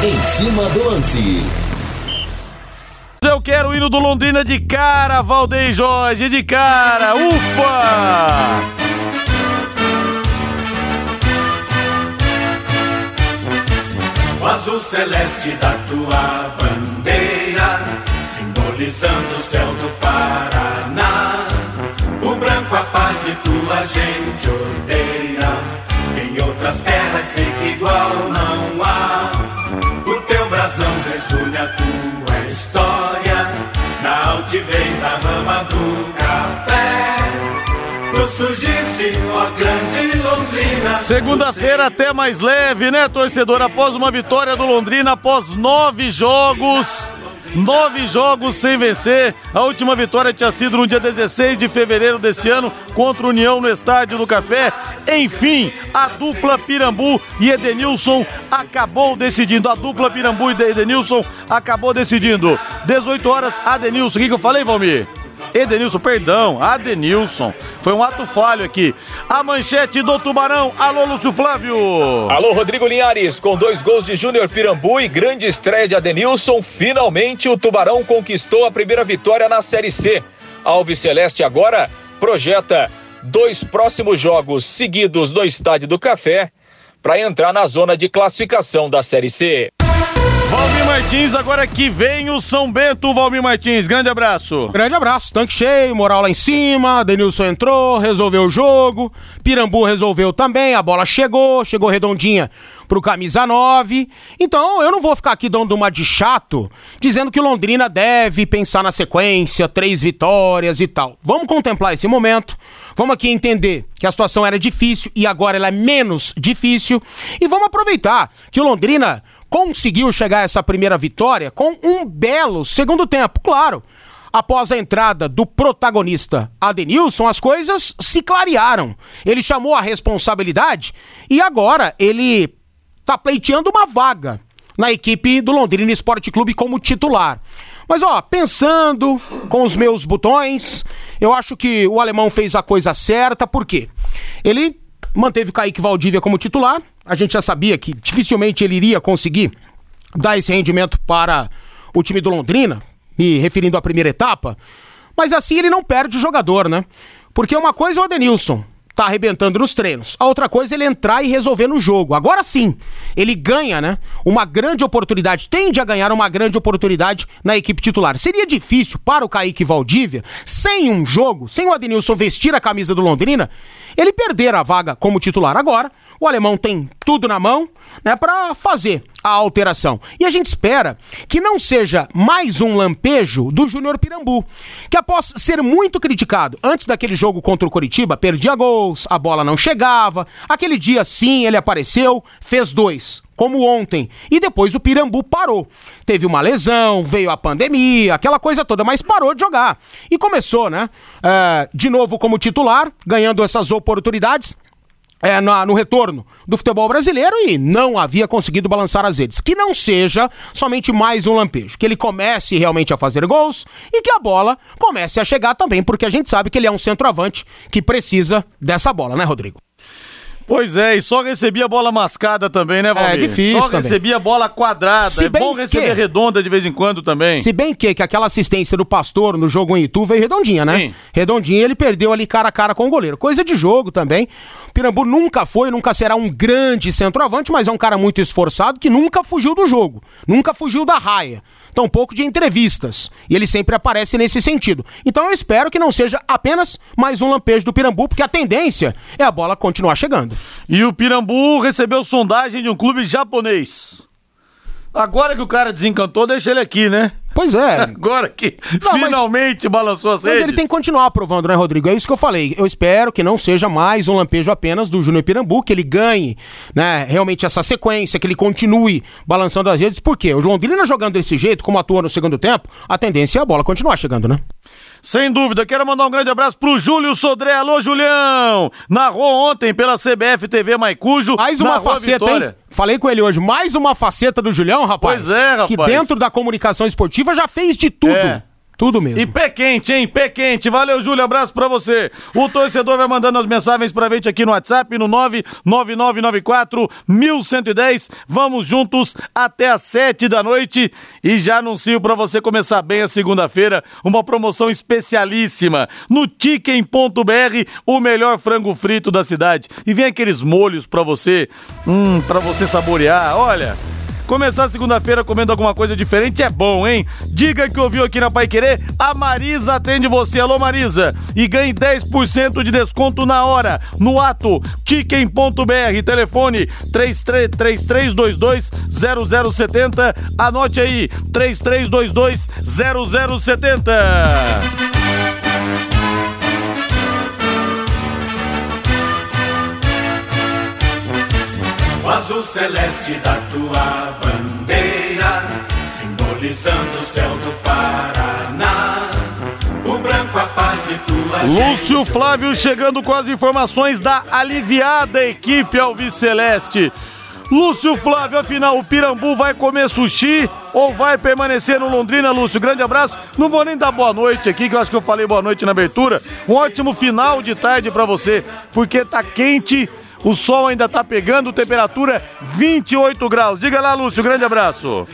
Em cima do lance. Eu quero o hino do Londrina de cara, Valdeir Jorge, de cara, ufa! O azul celeste da tua bandeira, simbolizando o céu do Paraná. O branco a paz e tua gente odeia. Em outras terras sei que igual não há. A tua história. Na altivez da rama do café. Tu surgiste, ó grande Londrina. Segunda-feira até mais leve, né, torcedor? Após uma vitória do Londrina, após nove jogos. Nove jogos sem vencer. A última vitória tinha sido no dia 16 de fevereiro desse ano contra o União no Estádio do Café. Enfim, a dupla Pirambu e Edenilson acabou decidindo. A dupla Pirambu e Edenilson acabou decidindo. 18 horas, Adenilson. O que, eu falei, Valmir? Edenilson, perdão, Adenilson. Foi um ato falho aqui. A manchete do Tubarão. Alô, Lúcio Flávio. Alô, Rodrigo Linhares. Com dois gols de Júnior Pirambu e grande estreia de Adenilson, finalmente o Tubarão conquistou a primeira vitória na Série C. Alves Celeste agora projeta dois próximos jogos seguidos no Estádio do Café para entrar na zona de classificação da Série C. Valmir Martins, agora que vem o São Bento, Valmir Martins. Grande abraço. Grande abraço, tanque cheio, moral lá em cima. Denilson entrou, resolveu o jogo. Pirambu resolveu também, a bola chegou, chegou redondinha pro camisa 9. Então eu não vou ficar aqui dando uma de chato, dizendo que Londrina deve pensar na sequência, três vitórias e tal. Vamos contemplar esse momento. Vamos aqui entender que a situação era difícil e agora ela é menos difícil. E vamos aproveitar que o Londrina conseguiu chegar a essa primeira vitória com um belo segundo tempo, claro. Após a entrada do protagonista Adenilson, as coisas se clarearam. Ele chamou a responsabilidade e agora ele tá pleiteando uma vaga na equipe do Londrina Esporte Clube como titular. Mas ó, pensando com os meus botões, eu acho que o alemão fez a coisa certa, por quê? Ele manteve Kaique Valdívia como titular, a gente já sabia que dificilmente ele iria conseguir dar esse rendimento para o time do Londrina, me referindo à primeira etapa, mas assim ele não perde o jogador, né? Porque uma coisa é o Adenilson, tá arrebentando nos treinos. A outra coisa é ele entrar e resolver no jogo. Agora sim, ele ganha, né? Uma grande oportunidade, tende a ganhar uma grande oportunidade na equipe titular. Seria difícil para o Kaique Valdívia, sem um jogo, sem o Adenilson vestir a camisa do Londrina, ele perder a vaga como titular agora. O alemão tem tudo na mão, né, para fazer a alteração. E a gente espera que não seja mais um lampejo do Júnior Pirambu, que após ser muito criticado antes daquele jogo contra o Coritiba, perdia gols, a bola não chegava. Aquele dia sim, ele apareceu, fez dois como ontem. E depois o Pirambu parou. Teve uma lesão, veio a pandemia, aquela coisa toda, mas parou de jogar. E começou, né? É, de novo como titular, ganhando essas oportunidades é, na, no retorno do futebol brasileiro e não havia conseguido balançar as redes. Que não seja somente mais um lampejo. Que ele comece realmente a fazer gols e que a bola comece a chegar também, porque a gente sabe que ele é um centroavante que precisa dessa bola, né, Rodrigo? Pois é, e só recebia bola mascada também, né, Valmir? É difícil Só também. recebia bola quadrada. Se é bom receber que- redonda de vez em quando também. Se bem que, que aquela assistência do Pastor no jogo em Itu veio redondinha, né? Sim. Redondinha, ele perdeu ali cara a cara com o goleiro. Coisa de jogo também. Pirambu nunca foi, nunca será um grande centroavante, mas é um cara muito esforçado que nunca fugiu do jogo, nunca fugiu da raia. Tampouco de entrevistas. E ele sempre aparece nesse sentido. Então eu espero que não seja apenas mais um lampejo do Pirambu, porque a tendência é a bola continuar chegando. E o Pirambu recebeu sondagem de um clube japonês. Agora que o cara desencantou, deixa ele aqui, né? Pois é. Agora que Não, mas- finalmente balançou as Mas redes. ele tem que continuar aprovando, né, Rodrigo? É isso que eu falei. Eu espero que não seja mais um lampejo apenas do Júnior Pirambu, que ele ganhe, né, realmente essa sequência, que ele continue balançando as redes, porque o Londrina jogando desse jeito, como atua no segundo tempo, a tendência é a bola continuar chegando, né? Sem dúvida, quero mandar um grande abraço pro Júlio Sodré. Alô, Julião! Narrou ontem pela CBF TV Maicujo. Mais uma faceta, vitória. hein? Falei com ele hoje, mais uma faceta do Julião, rapaz. Pois é, rapaz. Que dentro da comunicação esportiva já fez de tudo. É. Tudo mesmo. E pé quente, hein? Pé quente. Valeu, Júlio. Abraço pra você. O torcedor vai mandando as mensagens pra gente aqui no WhatsApp, no 99994 1110. Vamos juntos até às 7 da noite. E já anuncio pra você começar bem a segunda-feira uma promoção especialíssima no Chicken.br, o melhor frango frito da cidade. E vem aqueles molhos pra você, hum, pra você saborear. Olha. Começar segunda-feira comendo alguma coisa diferente é bom, hein? Diga que ouviu aqui na Pai Querer, a Marisa atende você. Alô, Marisa. E ganhe 10% de desconto na hora, no ato. Chicken.br, telefone 3322-0070. Anote aí, 3322-0070. Azul celeste da tua bandeira, simbolizando o céu do Paraná. O branco a paz e tua Lúcio gente, Flávio chegando com as informações da aliviada equipe Alviceleste. Lúcio Flávio, afinal, o Pirambu vai comer sushi ou vai permanecer no Londrina, Lúcio? Grande abraço. Não vou nem dar boa noite aqui, que eu acho que eu falei boa noite na abertura. Um ótimo final de tarde pra você, porque tá quente, o sol ainda tá pegando, temperatura 28 graus. Diga lá, Lúcio, grande abraço.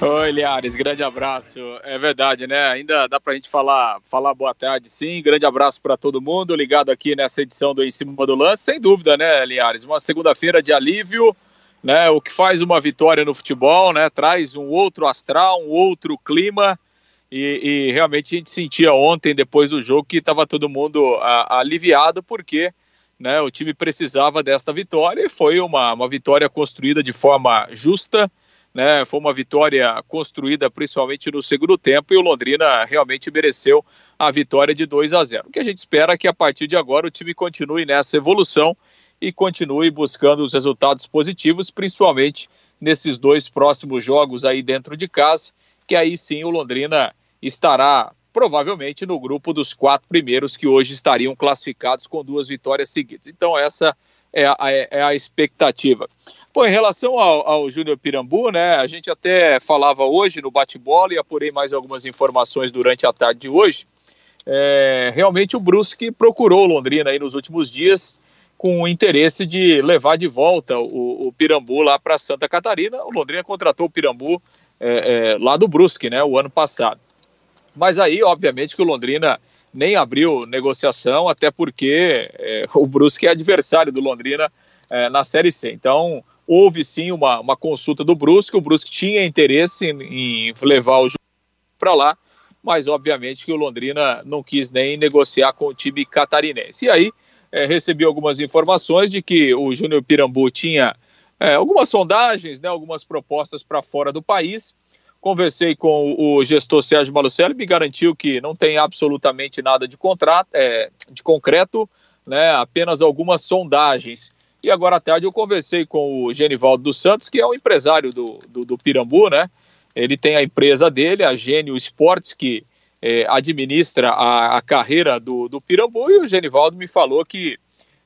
Oi, Liares, grande abraço. É verdade, né? Ainda dá pra gente falar, falar boa tarde, sim. Grande abraço para todo mundo ligado aqui nessa edição do Em Cima do Lance. Sem dúvida, né, Liares? Uma segunda-feira de alívio, né? O que faz uma vitória no futebol, né? Traz um outro astral, um outro clima. E, e realmente a gente sentia ontem, depois do jogo, que estava todo mundo a, aliviado, porque né, o time precisava desta vitória e foi uma, uma vitória construída de forma justa né? Foi uma vitória construída principalmente no segundo tempo e o Londrina realmente mereceu a vitória de 2 a 0. O que a gente espera é que a partir de agora o time continue nessa evolução e continue buscando os resultados positivos, principalmente nesses dois próximos jogos aí dentro de casa, que aí sim o Londrina estará provavelmente no grupo dos quatro primeiros que hoje estariam classificados com duas vitórias seguidas. Então essa é a, é a expectativa. Pô, em relação ao, ao Júnior Pirambu, né, a gente até falava hoje no bate-bola e apurei mais algumas informações durante a tarde de hoje. É, realmente o Brusque procurou Londrina aí nos últimos dias com o interesse de levar de volta o, o Pirambu lá para Santa Catarina. O Londrina contratou o Pirambu é, é, lá do Brusque, né, o ano passado. Mas aí, obviamente, que o Londrina nem abriu negociação, até porque é, o Brusque é adversário do Londrina é, na Série C. Então, houve sim uma, uma consulta do Brusque, o Brusque tinha interesse em, em levar o jogo para lá, mas obviamente que o Londrina não quis nem negociar com o time catarinense. E aí, é, recebi algumas informações de que o Júnior Pirambu tinha é, algumas sondagens, né, algumas propostas para fora do país, Conversei com o gestor Sérgio Malucelli, me garantiu que não tem absolutamente nada de contrato, é, de concreto, né, apenas algumas sondagens. E agora à tarde eu conversei com o Genivaldo dos Santos, que é o empresário do, do, do Pirambu, né? Ele tem a empresa dele, a Gênio Esportes, que é, administra a, a, carreira do, do Pirambu, e o Genivaldo me falou que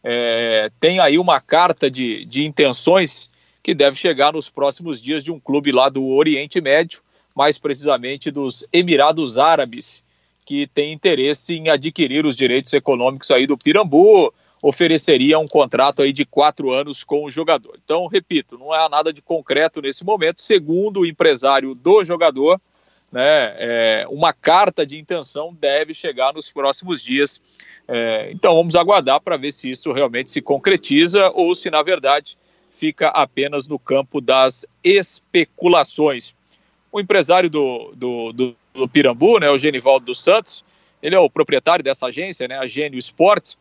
é, tem aí uma carta de, de intenções que deve chegar nos próximos dias de um clube lá do Oriente Médio, mais precisamente dos Emirados Árabes, que tem interesse em adquirir os direitos econômicos aí do Pirambu, ofereceria um contrato aí de quatro anos com o jogador. Então, repito, não há nada de concreto nesse momento. Segundo o empresário do jogador, né, é, uma carta de intenção deve chegar nos próximos dias. É, então, vamos aguardar para ver se isso realmente se concretiza ou se, na verdade, fica apenas no campo das especulações. O empresário do, do, do, do Pirambu, né, o Genivaldo dos Santos, ele é o proprietário dessa agência, né, a Gênio Esportes,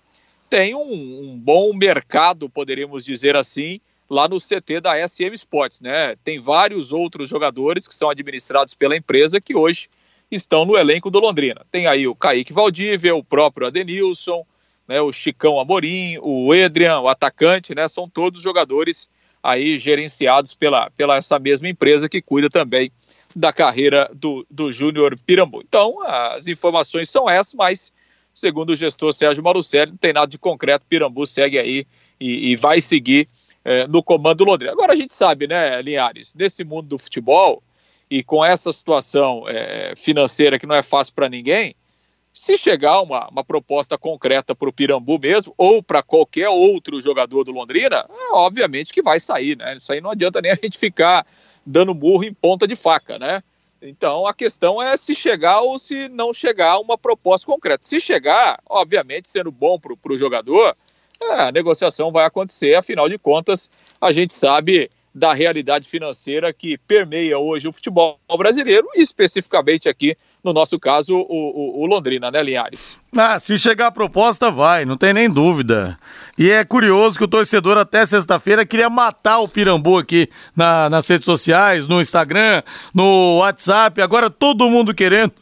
tem um, um, bom mercado, poderíamos dizer assim, lá no CT da SM Sports, né? Tem vários outros jogadores que são administrados pela empresa que hoje estão no elenco do Londrina. Tem aí o Kaique Valdívia, o próprio Adenilson, né, o Chicão Amorim, o Edrian, o atacante, né, são todos jogadores aí gerenciados pela, pela essa mesma empresa que cuida também da carreira do, do Júnior Pirambu. Então, as informações são essas, mas segundo o gestor Sérgio Marucelli, não tem nada de concreto, Pirambu segue aí e, e vai seguir é, no comando do Londrina. Agora a gente sabe, né, Linhares, nesse mundo do futebol, e com essa situação é, financeira que não é fácil para ninguém, se chegar uma, uma proposta concreta para o Pirambu mesmo, ou para qualquer outro jogador do Londrina, obviamente que vai sair, né? Isso aí não adianta nem a gente ficar dando burro em ponta de faca, né? Então a questão é se chegar ou se não chegar uma proposta concreta. Se chegar, obviamente, sendo bom para o jogador, é, a negociação vai acontecer, afinal de contas, a gente sabe da realidade financeira que permeia hoje o futebol brasileiro especificamente aqui, no nosso caso, o, o, o, Londrina, né, Linhares? Ah, se chegar a proposta, vai, não tem nem dúvida. E é curioso que o torcedor até sexta-feira queria matar o Pirambu aqui na, nas redes sociais, no Instagram, no WhatsApp, agora todo mundo querendo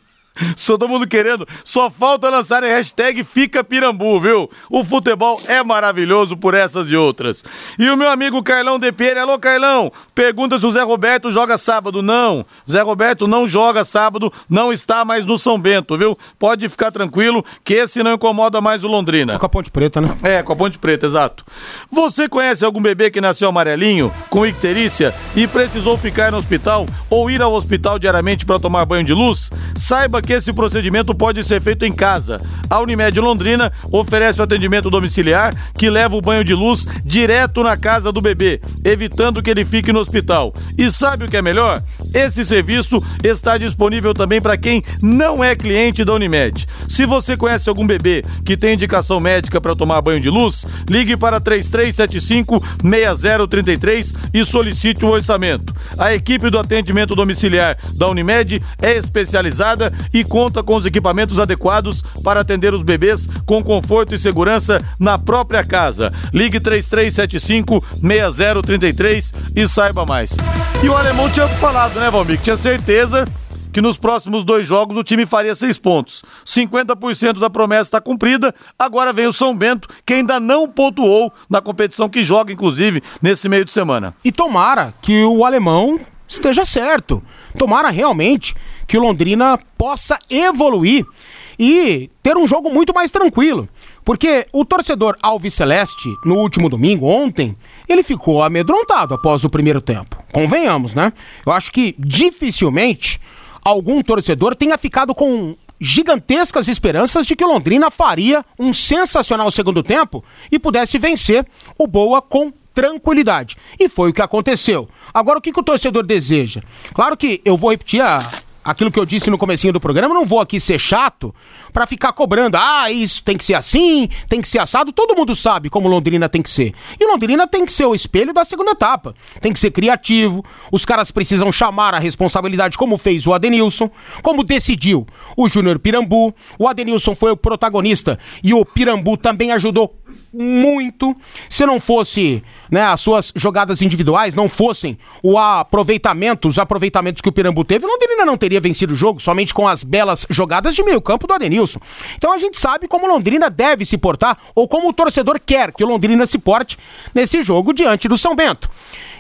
Todo mundo querendo. Só falta lançar a hashtag Fica Pirambu, viu? O futebol é maravilhoso por essas e outras. E o meu amigo Carlão De Pierre. Alô, Carlão. Pergunta se o Zé Roberto joga sábado. Não. Zé Roberto não joga sábado. Não está mais no São Bento, viu? Pode ficar tranquilo que esse não incomoda mais o Londrina. É com a Ponte Preta, né? É, com a Ponte Preta, exato. Você conhece algum bebê que nasceu amarelinho, com icterícia e precisou ficar no hospital ou ir ao hospital diariamente para tomar banho de luz? Saiba que que esse procedimento pode ser feito em casa. A Unimed Londrina oferece o atendimento domiciliar que leva o banho de luz direto na casa do bebê, evitando que ele fique no hospital. E sabe o que é melhor? Esse serviço está disponível também para quem não é cliente da Unimed. Se você conhece algum bebê que tem indicação médica para tomar banho de luz, ligue para 3375 6033 e solicite um orçamento. A equipe do atendimento domiciliar da Unimed é especializada e conta com os equipamentos adequados para atender os bebês com conforto e segurança na própria casa. Ligue 3375 6033 e saiba mais. E o alemão tinha falado, né, Valmir? Tinha certeza que nos próximos dois jogos o time faria seis pontos. 50% da promessa está cumprida. Agora vem o São Bento, que ainda não pontuou na competição que joga, inclusive, nesse meio de semana. E tomara que o alemão esteja certo. Tomara realmente que o Londrina possa evoluir e ter um jogo muito mais tranquilo. Porque o torcedor Alves Celeste, no último domingo, ontem, ele ficou amedrontado após o primeiro tempo. Convenhamos, né? Eu acho que dificilmente algum torcedor tenha ficado com gigantescas esperanças de que Londrina faria um sensacional segundo tempo e pudesse vencer o Boa com tranquilidade. E foi o que aconteceu. Agora, o que, que o torcedor deseja? Claro que eu vou repetir a, aquilo que eu disse no comecinho do programa, não vou aqui ser chato para ficar cobrando. Ah, isso tem que ser assim, tem que ser assado. Todo mundo sabe como Londrina tem que ser. E Londrina tem que ser o espelho da segunda etapa. Tem que ser criativo. Os caras precisam chamar a responsabilidade, como fez o Adenilson, como decidiu o Júnior Pirambu. O Adenilson foi o protagonista e o Pirambu também ajudou muito. Se não fosse, né, as suas jogadas individuais, não fossem o aproveitamento, os aproveitamentos que o Pirambu teve, Londrina não teria vencido o jogo somente com as belas jogadas de meio campo do Adenilson. Então a gente sabe como Londrina deve se portar ou como o torcedor quer que Londrina se porte nesse jogo diante do São Bento.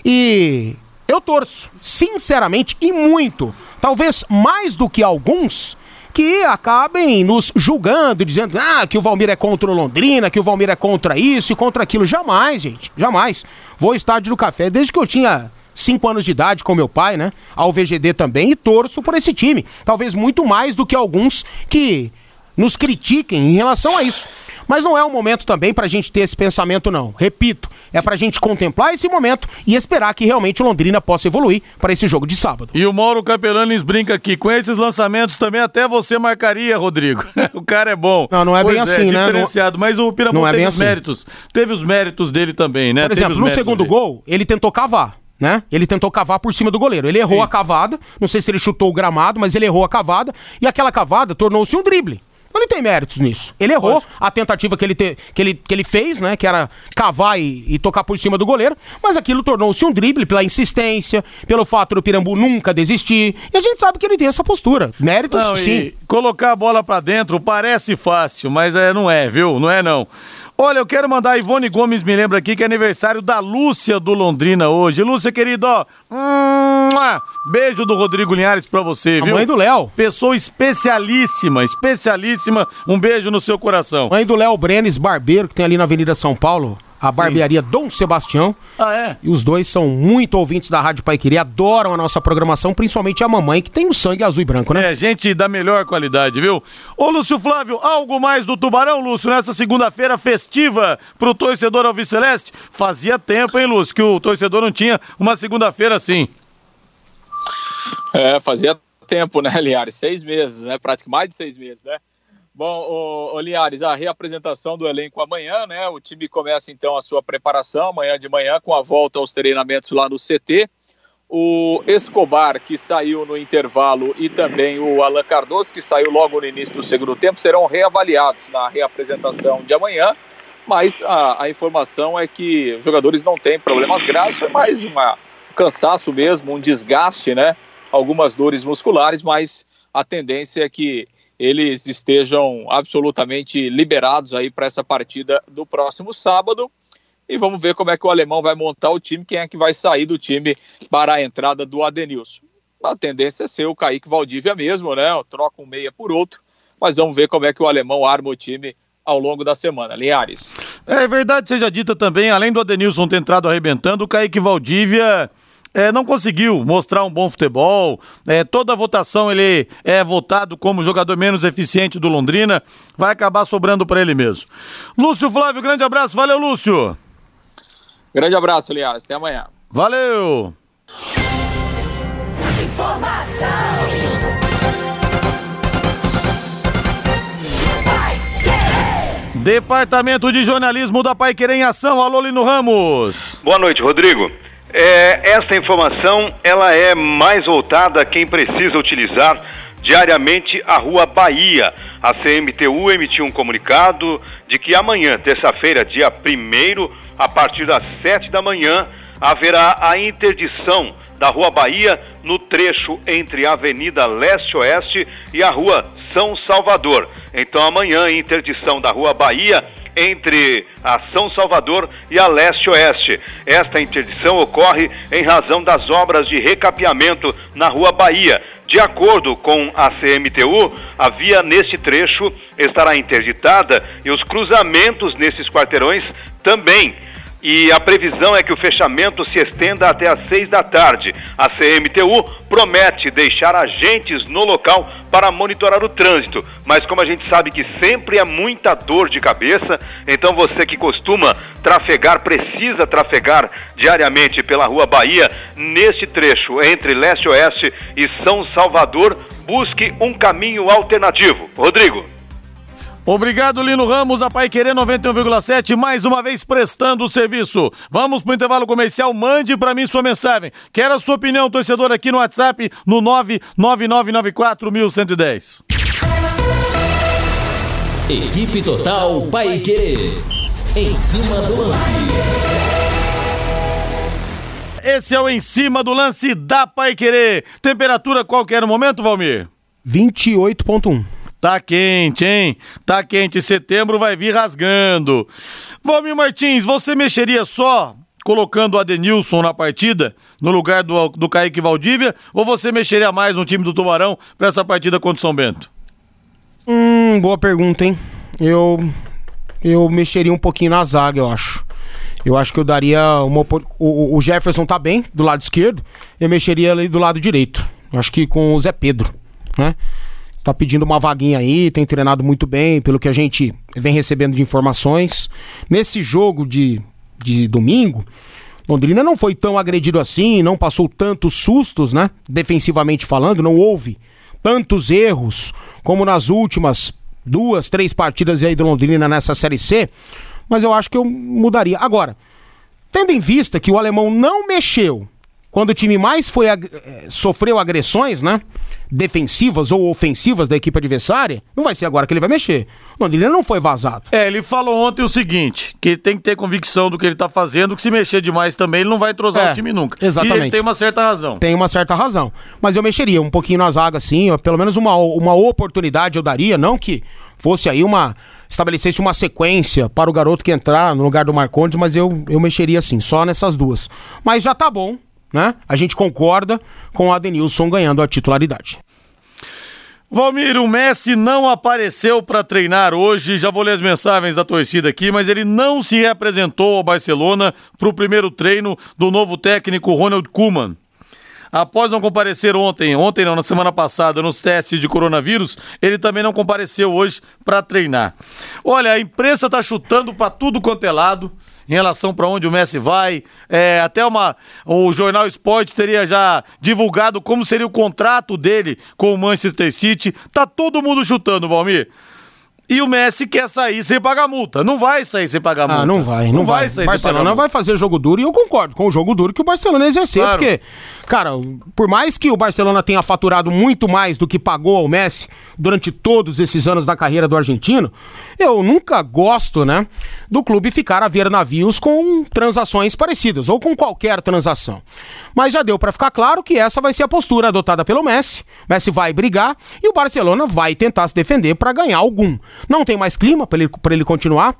E eu torço, sinceramente e muito, talvez mais do que alguns, que acabem nos julgando, dizendo ah, que o Valmir é contra o Londrina, que o Valmir é contra isso e contra aquilo. Jamais, gente, jamais. Vou ao estádio do café desde que eu tinha cinco anos de idade com meu pai, né? Ao VGD também e torço por esse time. Talvez muito mais do que alguns que nos critiquem em relação a isso. Mas não é o momento também para a gente ter esse pensamento, não. Repito, é para a gente contemplar esse momento e esperar que realmente o Londrina possa evoluir para esse jogo de sábado. E o Mauro Capelanes brinca aqui, com esses lançamentos também até você marcaria, Rodrigo. o cara é bom. Não, não é pois bem é, assim, né? Diferenciado, mas o Pirambu é teve os assim. méritos. Teve os méritos dele também, né? Por exemplo, no segundo dele. gol, ele tentou cavar. Né? Ele tentou cavar por cima do goleiro. Ele errou Sim. a cavada, não sei se ele chutou o gramado, mas ele errou a cavada e aquela cavada tornou-se um drible. Ele tem méritos nisso. Ele errou a tentativa que ele, te, que, ele, que ele fez, né? Que era cavar e, e tocar por cima do goleiro. Mas aquilo tornou-se um drible pela insistência, pelo fato do Pirambu nunca desistir. E a gente sabe que ele tem essa postura. Méritos, não, sim. Colocar a bola para dentro parece fácil, mas é, não é, viu? Não é não. Olha, eu quero mandar a Ivone Gomes me lembra aqui que é aniversário da Lúcia do Londrina hoje. Lúcia, querido, ó. beijo do Rodrigo Linhares pra você, a viu? Mãe do Léo. Pessoa especialíssima, especialíssima. Um beijo no seu coração. Mãe do Léo Brenes Barbeiro, que tem ali na Avenida São Paulo a barbearia Dom Sebastião. Ah, é? E os dois são muito ouvintes da Rádio Paiquerê, adoram a nossa programação, principalmente a mamãe, que tem o sangue azul e branco, né? É, gente da melhor qualidade, viu? Ô, Lúcio Flávio, algo mais do Tubarão, Lúcio, nessa segunda-feira festiva pro torcedor Alviceleste? Fazia tempo, hein, Lúcio, que o torcedor não tinha uma segunda-feira assim. É, fazia tempo, né, Liares? Seis meses, né? Praticamente mais de seis meses, né? Bom, ô, Linhares, a reapresentação do elenco amanhã, né? O time começa então a sua preparação amanhã de manhã com a volta aos treinamentos lá no CT. O Escobar, que saiu no intervalo, e também o Alan Cardoso, que saiu logo no início do segundo tempo, serão reavaliados na reapresentação de amanhã. Mas a, a informação é que os jogadores não têm problemas graves, foi mais um cansaço mesmo, um desgaste, né? Algumas dores musculares, mas a tendência é que eles estejam absolutamente liberados aí para essa partida do próximo sábado. E vamos ver como é que o alemão vai montar o time, quem é que vai sair do time para a entrada do Adenilson. A tendência é ser o Kaique Valdívia mesmo, né? Troca um meia por outro, mas vamos ver como é que o alemão arma o time ao longo da semana. Linhares. É verdade, seja dita também, além do Adenilson ter entrado arrebentando, o Kaique Valdívia é, não conseguiu mostrar um bom futebol. É, toda a votação ele é votado como jogador menos eficiente do Londrina. Vai acabar sobrando para ele mesmo. Lúcio Flávio, grande abraço. Valeu, Lúcio. Grande abraço, Liares. Até amanhã. Valeu. Informação. Departamento de Jornalismo da Pai Querer em Ação. Alô, Lino Ramos. Boa noite, Rodrigo. É, esta informação ela é mais voltada a quem precisa utilizar diariamente a Rua Bahia. A CMTU emitiu um comunicado de que amanhã, terça-feira, dia 1 a partir das 7 da manhã, haverá a interdição da Rua Bahia no trecho entre a Avenida Leste-Oeste e a Rua São Salvador. Então amanhã, interdição da Rua Bahia entre a São Salvador e a Leste-Oeste. Esta interdição ocorre em razão das obras de recapeamento na Rua Bahia. De acordo com a CMTU, a via neste trecho estará interditada e os cruzamentos nesses quarteirões também e a previsão é que o fechamento se estenda até às seis da tarde. A CMTU promete deixar agentes no local para monitorar o trânsito, mas como a gente sabe que sempre é muita dor de cabeça, então você que costuma trafegar, precisa trafegar diariamente pela Rua Bahia, neste trecho entre leste e oeste e São Salvador, busque um caminho alternativo. Rodrigo. Obrigado, Lino Ramos, a Pai Querer 91,7, mais uma vez prestando o serviço. Vamos pro intervalo comercial, mande para mim sua mensagem. Quero a sua opinião, torcedor, aqui no WhatsApp, no 99994110. Equipe Total Paique. Em cima do lance. Esse é o Em Cima do Lance da Pai Querer. Temperatura qualquer momento, Valmir? 28.1. Tá quente, hein? Tá quente. Setembro vai vir rasgando. Valmir Martins, você mexeria só colocando o Adenilson na partida, no lugar do, do Kaique Valdívia, ou você mexeria mais no time do Tubarão para essa partida contra o São Bento? Hum, boa pergunta, hein? Eu eu mexeria um pouquinho na zaga, eu acho. Eu acho que eu daria uma o, o Jefferson tá bem do lado esquerdo, eu mexeria ali do lado direito. Eu acho que com o Zé Pedro, né? Tá pedindo uma vaguinha aí, tem treinado muito bem, pelo que a gente vem recebendo de informações. Nesse jogo de, de domingo, Londrina não foi tão agredido assim, não passou tantos sustos, né? Defensivamente falando, não houve tantos erros como nas últimas duas, três partidas aí do Londrina nessa Série C, mas eu acho que eu mudaria. Agora, tendo em vista que o alemão não mexeu quando o time mais foi ag eh, sofreu agressões, né? Defensivas ou ofensivas da equipe adversária, não vai ser agora que ele vai mexer. O Londrina não foi vazado. É, ele falou ontem o seguinte: que ele tem que ter convicção do que ele tá fazendo, que se mexer demais também, ele não vai entrosar É, o time nunca. exatamente. E ele tem uma certa razão. Tem uma certa razão. Mas eu mexeria um pouquinho na zaga, assim, ó, pelo menos uma, uma oportunidade eu daria, não que fosse aí uma. estabelecesse uma sequência para o garoto que entrar no lugar do Marcondes, mas eu, eu mexeria assim, só nessas duas. Mas já tá bom, né? A gente concorda com o Adenilson ganhando a titularidade. Valmir, o Messi não apareceu para treinar hoje. Já vou ler as mensagens da torcida aqui, mas ele não se representou ao Barcelona para o primeiro treino do novo técnico Ronald Koeman. Após não comparecer ontem, ontem não, na semana passada, nos testes de coronavírus, ele também não compareceu hoje para treinar. Olha, a imprensa está chutando para tudo quanto é lado em relação para onde o Messi vai. É, até uma, o Jornal Esporte teria já divulgado como seria o contrato dele com o Manchester City. Tá todo mundo chutando, Valmir. E o Messi quer sair sem pagar multa. Não vai sair sem pagar multa. Ah, não vai, não, não vai. vai sair Barcelona vai fazer jogo duro e eu concordo com o jogo duro que o Barcelona exerceu, claro. porque, cara, por mais que o Barcelona tenha faturado muito mais do que pagou ao Messi durante todos esses anos da carreira do argentino, eu nunca gosto, né, do clube ficar a ver navios com transações parecidas ou com qualquer transação. Mas já deu para ficar claro que essa vai ser a postura adotada pelo Messi. Messi vai brigar e o Barcelona vai tentar se defender para ganhar algum. Não tem mais clima para ele, ele continuar.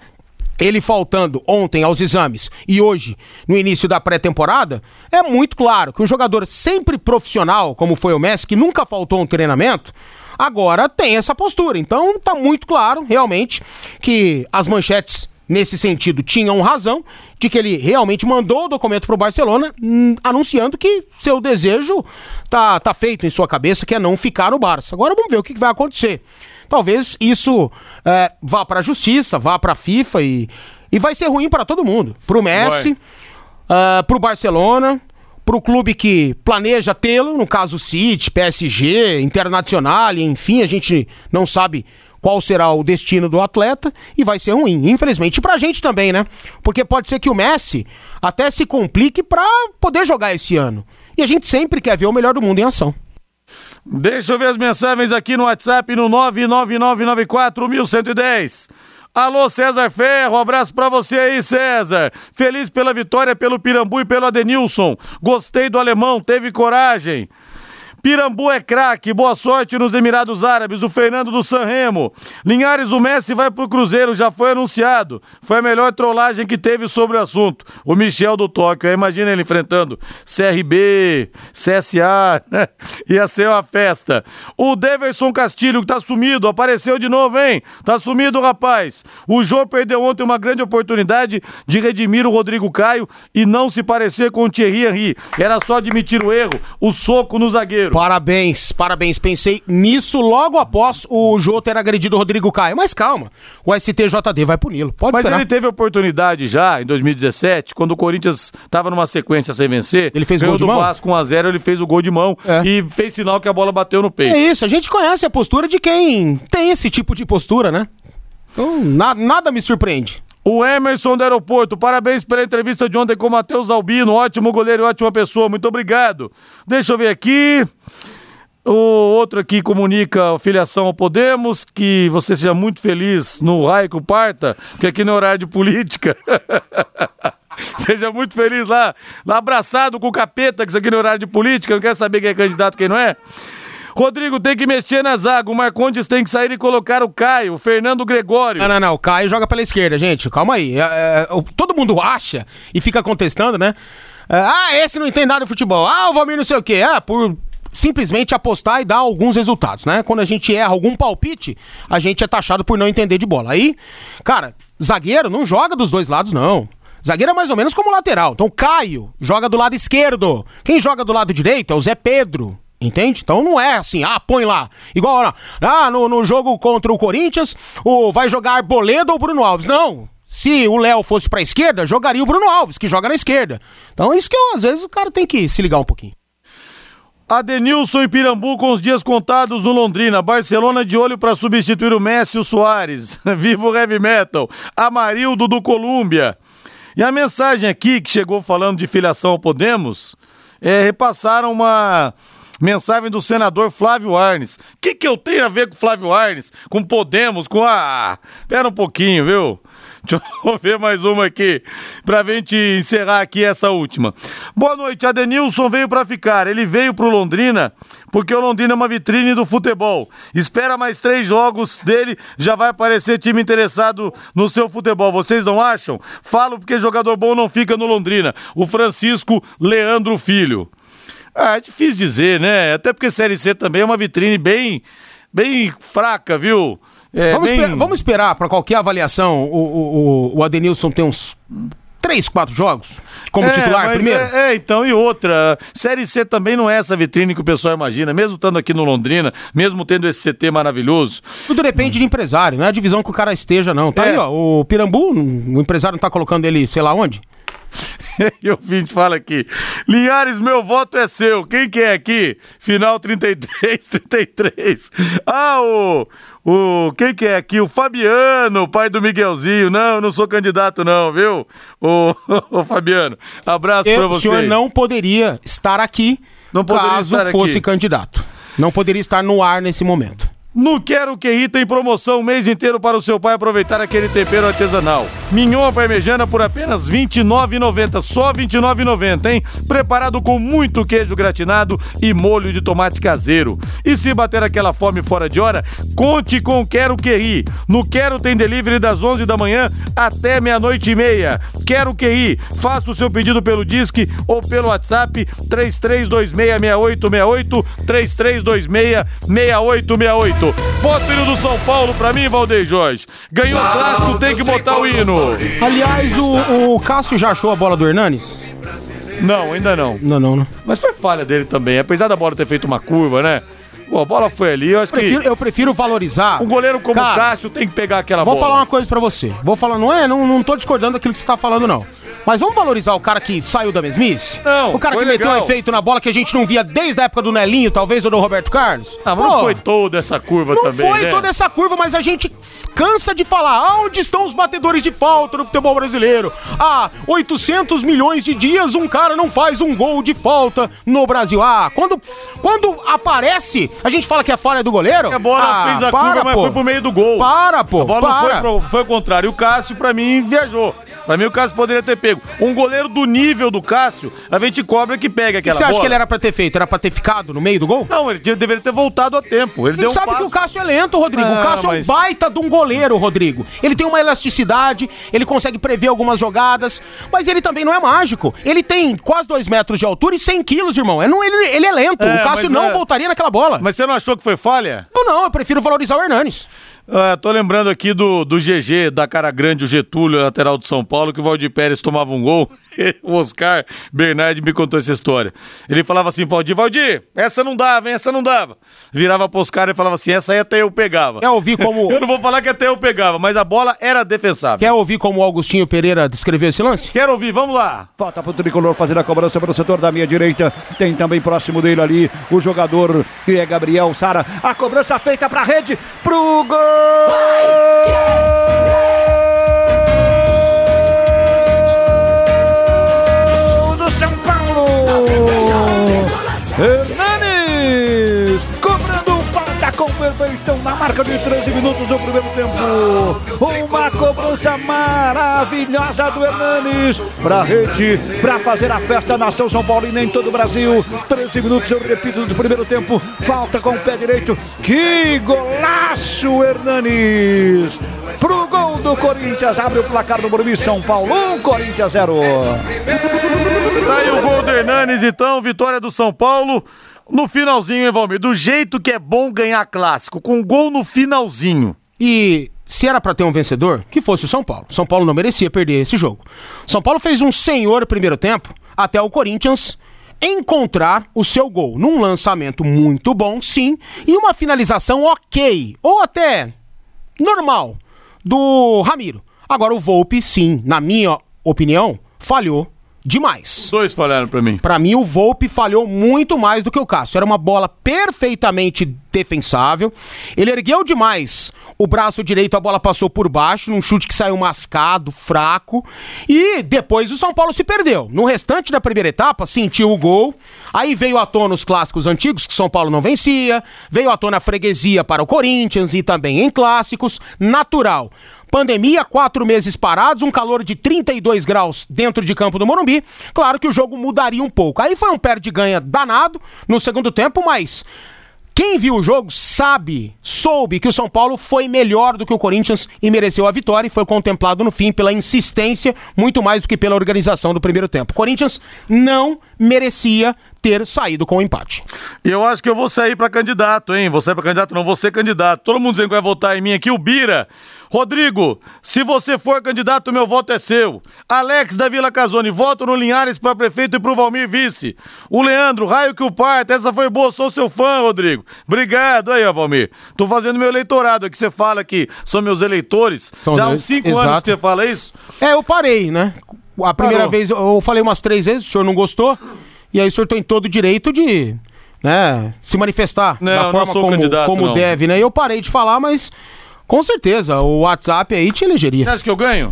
Ele faltando ontem aos exames e hoje no início da pré-temporada, é muito claro que um jogador sempre profissional, como foi o Messi, que nunca faltou um treinamento, agora tem essa postura. Então está muito claro, realmente, que as manchetes nesse sentido tinham razão de que ele realmente mandou o documento para o Barcelona hum, anunciando que seu desejo tá, tá feito em sua cabeça, que é não ficar no Barça. Agora vamos ver o que, que vai acontecer talvez isso é, vá para a justiça, vá para a FIFA e, e vai ser ruim para todo mundo. Para o Messi, uh, é, para o Barcelona, para o clube que planeja tê-lo, no caso City, PSG, Internacional, enfim, a gente não sabe qual será o destino do atleta e vai ser ruim, infelizmente. E a gente também, né? Porque pode ser que o Messi até se complique para poder jogar esse ano. E a gente sempre quer ver o melhor do mundo em ação. Deixa eu ver as mensagens aqui no WhatsApp no 999941110. Alô, César Ferro, abraço pra você aí, César. Feliz pela vitória pelo Pirambu e pelo Adenilson. Gostei do alemão, teve coragem. Pirambu é craque, boa sorte nos Emirados Árabes, o Fernando do Sanremo. Linhares, o Messi vai pro Cruzeiro, já foi anunciado. Foi a melhor trollagem que teve sobre o assunto. O Michel do Tóquio, imagina ele enfrentando CRB, CSA, né? Ia ser uma festa. O Deverson Castilho, que tá sumido, apareceu de novo, hein? Tá sumido, rapaz. O Jô perdeu ontem uma grande oportunidade de redimir o Rodrigo Caio e não se parecer com o Thierry Henry. Era só admitir o erro, o soco no zagueiro. Parabéns, parabéns. Pensei nisso logo após o Jô ter agredido o Rodrigo Caio. Mas calma, o STJD vai puni-lo. Pode Mas esperar. ele teve oportunidade já em 2017, quando o Corinthians estava numa sequência sem vencer. Ele fez o gol de do mão? Vasco 1x0, ele fez o gol de mão é. e fez sinal que a bola bateu no peito. É isso, a gente conhece a postura de quem tem esse tipo de postura, né? Então, na, nada me surpreende. O Emerson do aeroporto, parabéns pela entrevista de ontem com o Matheus Albino, ótimo goleiro, ótima pessoa, muito obrigado. Deixa eu ver aqui. O outro aqui comunica filiação ao Podemos, que você seja muito feliz no Raico Parta, que aqui no horário de política. Seja muito feliz lá, lá abraçado com o capeta, que isso aqui no horário de política, não quer saber quem é candidato quem não é? Rodrigo tem que mexer na zaga. O Marcondes tem que sair e colocar o Caio, o Fernando Gregório. Não, não, não. O Caio joga pela esquerda, gente. Calma aí. É, é, todo mundo acha e fica contestando, né? É, ah, esse não entende nada de futebol. Ah, o Valmir não sei o quê. Ah, por simplesmente apostar e dar alguns resultados, né? Quando a gente erra algum palpite, a gente é taxado por não entender de bola. Aí, cara, zagueiro não joga dos dois lados, não. Zagueiro é mais ou menos como lateral. Então, Caio joga do lado esquerdo. Quem joga do lado direito é o Zé Pedro. Entende? Então não é assim, ah, põe lá. Igual ah, no, no jogo contra o Corinthians, o, vai jogar Arboleda ou Bruno Alves. Não. Se o Léo fosse pra esquerda, jogaria o Bruno Alves, que joga na esquerda. Então é isso que eu, às vezes o cara tem que se ligar um pouquinho. Adenilson e Pirambu com os dias contados no Londrina. Barcelona de olho para substituir o Messi e o Soares. Viva o Heavy Metal. Amarildo do Colômbia. E a mensagem aqui que chegou falando de filiação ao Podemos, é, repassaram uma Mensagem do senador Flávio Arnes. O que, que eu tenho a ver com Flávio Arnes? Com Podemos? Com a. Pera um pouquinho, viu? Deixa eu ver mais uma aqui, pra gente encerrar aqui essa última. Boa noite, Adenilson veio para ficar. Ele veio pro Londrina porque o Londrina é uma vitrine do futebol. Espera mais três jogos dele, já vai aparecer time interessado no seu futebol. Vocês não acham? Falo porque jogador bom não fica no Londrina. O Francisco Leandro Filho. Ah, é difícil dizer, né? Até porque Série C também é uma vitrine bem bem fraca, viu? É, vamos, bem... esper- vamos esperar para qualquer avaliação o, o, o- Adenilson ter uns três, quatro jogos como É, titular primeiro? É, é, então, e outra. Série C também não é essa vitrine que o pessoal imagina, mesmo estando aqui no Londrina, mesmo tendo esse CT maravilhoso. Tudo depende de empresário, não é a divisão que o cara esteja, não. Tá É. aí, ó. O Pirambu, o empresário não tá colocando ele sei lá onde? E o ouvinte fala aqui: Linhares, meu voto é seu. Quem que é aqui? Final 33, 33. Ah, o. o quem que é aqui? O Fabiano, pai do Miguelzinho. Não, eu não sou candidato, não, viu? O, o Fabiano, abraço pra Eu, o você. senhor não poderia estar aqui Não poderia caso estar fosse aqui. candidato. Não poderia estar no ar nesse momento. No Quero QI tem promoção o mês inteiro para o seu pai aproveitar aquele tempero artesanal. Mignon parmejana por apenas R$ 29,90, só R$ 29,90, hein? Preparado com muito queijo gratinado e molho de tomate caseiro. E se bater aquela fome fora de hora, conte com o Quero QI. No Quero tem delivery das 11 da manhã até meia-noite e meia. Quero QI. Faça o seu pedido pelo Disque ou pelo WhatsApp 33266868, 33266868. Bota o hino do São Paulo pra mim, Valdeir Jorge. Ganhou o clássico, tem que botar o hino. Aliás, o, o Cássio já achou a bola do Hernanes? Não, ainda não. Não, não, não. Mas foi falha dele também, apesar da bola ter feito uma curva, né? Pô, a bola foi ali, eu acho Prefiro- que eu prefiro valorizar. um goleiro como Cara, o Cássio tem que pegar aquela Vou bola. falar uma coisa pra você. Vou falar, não é, não, não tô discordando daquilo que você tá falando, não. Mas vamos valorizar o cara que saiu da mesmice? Não, O cara que meteu um efeito na bola que a gente não via desde a época do Nelinho, talvez, ou do Roberto Carlos? Ah, mas Pô, não foi toda essa curva Não também, foi né? toda essa curva, mas a gente cansa de falar. Onde estão os batedores de falta no futebol brasileiro? Ah, 800 milhões de dias um cara não faz um gol de falta no Brasil. Ah, quando, quando aparece, a gente fala que é falha do goleiro? A bola ah, fez a para, curva, mas pô. foi pro meio do gol. Para, pô. A bola não para. foi, pro, foi ao contrário. O Cássio, pra mim, viajou. Pra mim, o Cássio poderia ter pego. Um goleiro do nível do Cássio, a gente cobra que pega aquela você acha bola. que ele era pra ter feito? Era pra ter ficado no meio do gol? Não, ele deveria ter voltado a tempo. Ele A deu um sabe passo. que o Cássio é lento, Rodrigo. Não, o Cássio mas- é um baita de um goleiro, Rodrigo. Ele tem uma elasticidade, ele consegue prever algumas jogadas, mas ele também não é mágico. Ele tem quase 2 metros de altura e 100 quilos, irmão. É, não, ele, ele é lento. É, o Cássio não é- voltaria naquela bola. Mas você não achou que foi falha? Não, não, eu prefiro valorizar o Hernanes. Ah, tô lembrando aqui do, do GG, da cara grande, o Getúlio, lateral de São Paulo, que o Valdir Pérez tomava um gol. O Oscar Bernardi me contou essa história. Ele falava assim, Valdir, Valdir, essa não dava, hein, essa não dava. Virava pro Oscar e falava assim, essa aí até eu pegava. Quer ouvir como, Eu não vou falar que até eu pegava, mas a bola era defensável. quer ouvir como o Augustinho Pereira descreveu esse lance? Quero ouvir, vamos lá. Falta pro tricolor fazer a cobrança pelo setor da minha direita. Tem também próximo dele ali o jogador que é Gabriel Sara. A cobrança feita pra rede, pro gol Hernanes cobrando falta com perfeição na marca de 13 minutos do primeiro tempo. Uma cobrança maravilhosa do Hernanes para a rede, para fazer a festa nação São Paulina em todo o Brasil. 13 minutos, eu repito, do primeiro tempo. Falta com o pé direito. Que golaço, Hernanes! Pro gol do Corinthians, abre o placar no Morumbi, São Paulo 1, Corinthians 0. Tá aí o gol do Hernanes, então, vitória do São Paulo. No finalzinho, hein, Valmir? Do jeito que é bom ganhar clássico, com gol no finalzinho. E se era pra ter um vencedor, que fosse o São Paulo. São Paulo não merecia perder esse jogo. São Paulo fez um senhor primeiro tempo até o Corinthians encontrar o seu gol num lançamento muito bom, sim, e uma finalização ok, ou até normal do Ramiro. Agora o Volpe, sim, na minha opinião, falhou demais. Dois falharam pra mim. Pra mim, o Volpe falhou muito mais do que o Cássio. Era uma bola perfeitamente defensável. Ele ergueu demais o braço direito, a bola passou por baixo, num chute que saiu mascado, fraco. E depois o São Paulo se perdeu. No restante da primeira etapa, sentiu o gol. Aí veio à tona os clássicos antigos, que São Paulo não vencia. Veio à tona a freguesia para o Corinthians e também em clássicos. Natural. Pandemia, quatro meses parados, um calor de 32 graus dentro de campo do Morumbi. Claro que o jogo mudaria um pouco. Aí foi um perde-ganha danado no segundo tempo, mas quem viu o jogo sabe, soube que o São Paulo foi melhor do que o Corinthians e mereceu a vitória e foi contemplado no fim pela insistência, muito mais do que pela organização do primeiro tempo. Corinthians não merecia ter saído com o empate. E eu acho que eu vou sair pra candidato, hein? Vou sair pra candidato, não, vou ser candidato. Todo mundo dizendo que vai votar em mim aqui. O Bira. Rodrigo, se você for candidato, meu voto é seu. Alex da Vila Casone, voto no Linhares para prefeito e pro Valmir vice. O Leandro, raio que o parta, essa foi boa, sou seu fã, Rodrigo. Obrigado aí, ó, Valmir. Tô fazendo meu eleitorado aqui, você fala que são meus eleitores. São Já há uns cinco exato. anos que você fala isso? É, eu parei, né? A primeira Parou. vez eu falei umas três vezes, o senhor não gostou, e aí o senhor tem todo o direito de né, se manifestar Não, da forma como, candidato, como não. deve, né? E eu parei de falar, mas com certeza o WhatsApp aí te Você elegeria. acha que eu ganho?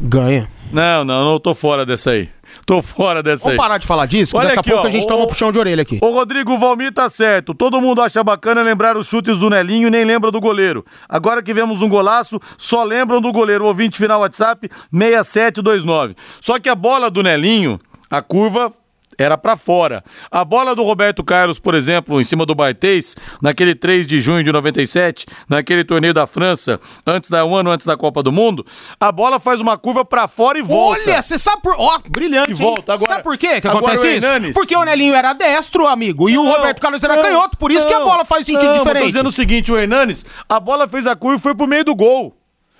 Ganha. Não, não, não tô fora dessa aí. Tô fora dessa aí. Vamos parar de falar disso, Olha daqui aqui, a pouco ó, a gente o- toma um puxão de orelha aqui. O Rodrigo Valmir tá certo. Todo mundo acha bacana lembrar os chutes do Nelinho e nem lembra do goleiro. Agora que vemos um golaço, só lembram do goleiro. O ouvinte final WhatsApp 6729. Só que a bola do Nelinho, a curva era pra fora. A bola do Roberto Carlos, por exemplo, em cima do Bartês, naquele 3 de junho de 97, naquele torneio da França, antes da um ano antes da Copa do Mundo, a bola faz uma curva pra fora e volta. Olha, você sabe por. Ó, brilhante. E volta agora- Sabe por quê que agora acontece o isso? Hernanes- Porque o Nelinho era destro, amigo, e o Não, Roberto Carlos era não, canhoto. Por isso que a não, bola faz sentido não, diferente. Tô dizendo o seguinte, o Hernanes, a bola fez a curva e foi pro meio do gol.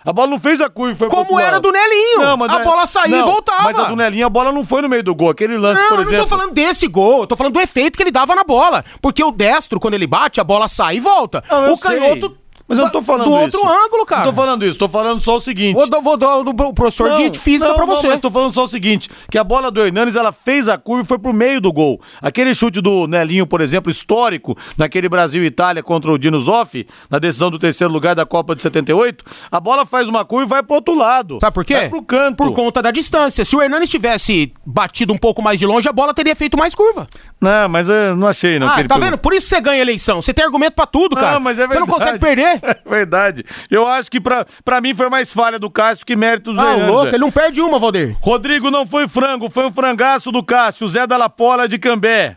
A bola não fez a curva foi Como era do Nelinho. mas A não é- bola saía e não, voltava. Mas a do Nelinho, a bola não foi no meio do gol. Aquele lance, Não, por eu exemplo. não tô falando desse gol, eu tô falando do efeito que ele dava na bola. Porque o destro, quando ele bate, a bola sai e volta. Não, eu o canhoto. sei, Mas eu não tô falando Do isso. outro ângulo, cara. Não tô falando isso, tô falando só o seguinte. Vou dar vou dar o professor Não, de física não, pra não, você. mas tô falando só o seguinte, que a bola do Hernanes, ela fez a curva e foi pro meio do gol. Aquele chute do Nelinho, por exemplo, histórico, naquele Brasil Itália contra o Dino Zoff, na decisão do terceiro lugar da Copa de 78, a bola faz uma curva e vai pro outro lado. Sabe por quê? Vai pro canto. Por conta da distância. Se o Hernanes tivesse batido um pouco mais de longe, a bola teria feito mais curva. Não, mas eu não achei, não. ah, tá pegou. vendo? Por isso você ganha eleição. Você tem argumento pra tudo, cara. Não, mas é Você não verdade. consegue perder. É verdade. Eu acho que pra, pra mim foi mais falha do Cássio que mérito do Ah, Hernandes, louco, velho. ele não perde uma, Valdir. Rodrigo não foi frango, foi um frangaço do Cássio, Zé da Lapola de Cambé.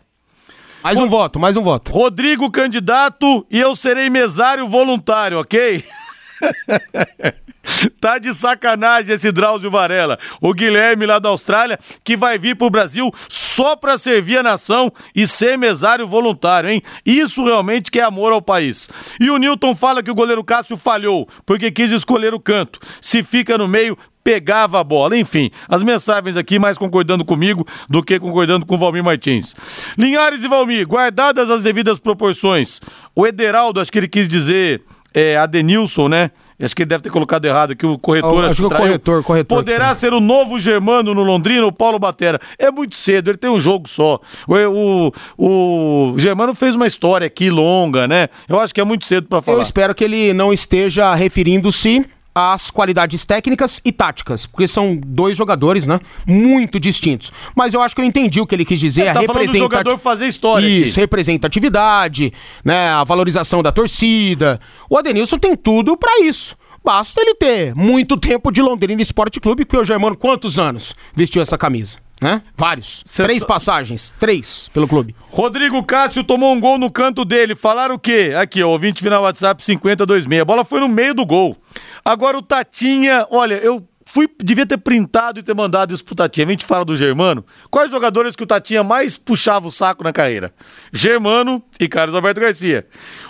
Mais um voto, mais um voto. Rodrigo candidato e eu serei mesário voluntário, ok? tá de sacanagem esse Drauzio Varela. O Guilherme lá da Austrália, que vai vir pro Brasil só pra servir a nação e ser mesário voluntário, hein? Isso realmente que é amor ao país. E o Newton fala que o goleiro Cássio falhou, porque quis escolher o canto. Se fica no meio, pegava a bola. Enfim, as mensagens aqui mais concordando comigo do que concordando com Valmir Martins. Linhares e Valmir, guardadas as devidas proporções. O Ederaldo, acho que ele quis dizer é, Adenilson, né? Acho que ele deve ter colocado errado aqui, o corretor. Ah, acho que o traiu. corretor, corretor. Poderá ser o novo Germano no Londrina, o Paulo Batera. É muito cedo, ele tem um jogo só. O, o, o Germano fez uma história aqui longa, né? Eu acho que é muito cedo pra falar. Eu espero que ele não esteja referindo-se às qualidades técnicas e táticas, porque são dois jogadores, né? Muito distintos. Mas eu acho que eu entendi o que ele quis dizer. Ele a tá falando do representati- jogador fazer história Isso, aqui. representatividade, né? A valorização da torcida. O Adenilson tem tudo pra isso. Basta ele ter muito tempo de Londrina Esporte Clube, porque o Germano, quantos anos vestiu essa camisa? Né? Vários. Cê Três sa- passagens. Três pelo clube. Rodrigo Cássio tomou um gol no canto dele. Falaram o quê? Aqui, ó, ouvinte final WhatsApp 5026. A bola foi no meio do gol. Agora o Tatinha, olha, eu fui, devia ter printado e ter mandado isso pro Tatinha. A gente fala do Germano. Quais jogadores que o Tatinha mais puxava o saco na carreira? Germano e Carlos Alberto Garcia.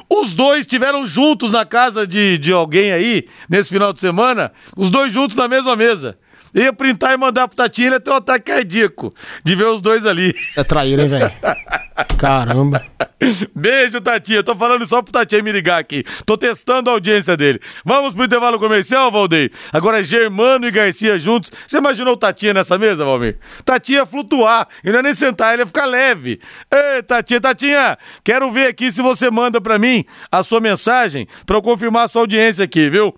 Os dois estiveram juntos na casa de, de alguém aí, nesse final de semana, os dois juntos na mesma mesa. Ia printar e mandar pro Tatinha, ele ia ter um ataque cardíaco de ver os dois ali. É traíra, hein, velho? Caramba. Beijo, Tatinha. Tô falando só pro Tatinha me ligar aqui. Tô testando a audiência dele. Vamos pro intervalo comercial, Valdeir? Agora, Germano e Garcia juntos. Você imaginou o Tatinha nessa mesa, Valmir? Tatinha flutuar. Ele não ia nem sentar, ele ia ficar leve. Ei, Tatinha, Tatinha, quero ver aqui se você manda pra mim a sua mensagem pra eu confirmar a sua audiência aqui, viu?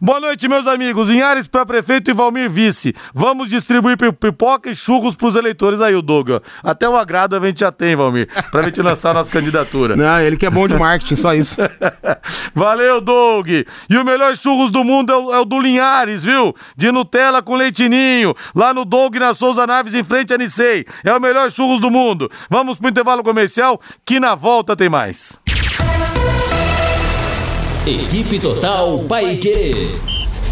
Boa noite, meus amigos. Inhares pra prefeito e Valmir vice. Vamos distribuir pi- pipoca e churros pros eleitores aí, o Doug. ó. Até o agrado a gente já tem, Valmir, pra gente lançar a nossa candidatura. Não, ele que é bom de marketing, só isso. Valeu, Doug! E o melhor churros do mundo é o, é o do Linhares, viu? De Nutella com leitinho. Lá no Doug, na Souza Naves, em frente a Nicei. É o melhor churros do mundo. Vamos pro intervalo comercial, que na volta tem mais. Equipe Total Paique.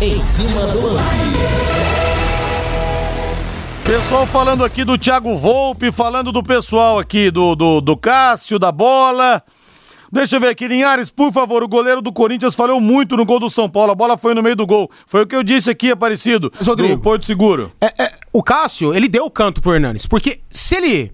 Em cima do lance. Pessoal falando aqui do Thiago Volpe, falando do pessoal aqui, do, do, do Cássio, da bola. Deixa eu ver aqui, Linhares, por favor, o goleiro do Corinthians falhou muito no gol do São Paulo, a bola foi no meio do gol. Foi o que eu disse aqui, Aparecido, Mas, Rodrigo, do Porto Seguro. É, é, o Cássio, ele deu o canto pro Hernanes, porque se ele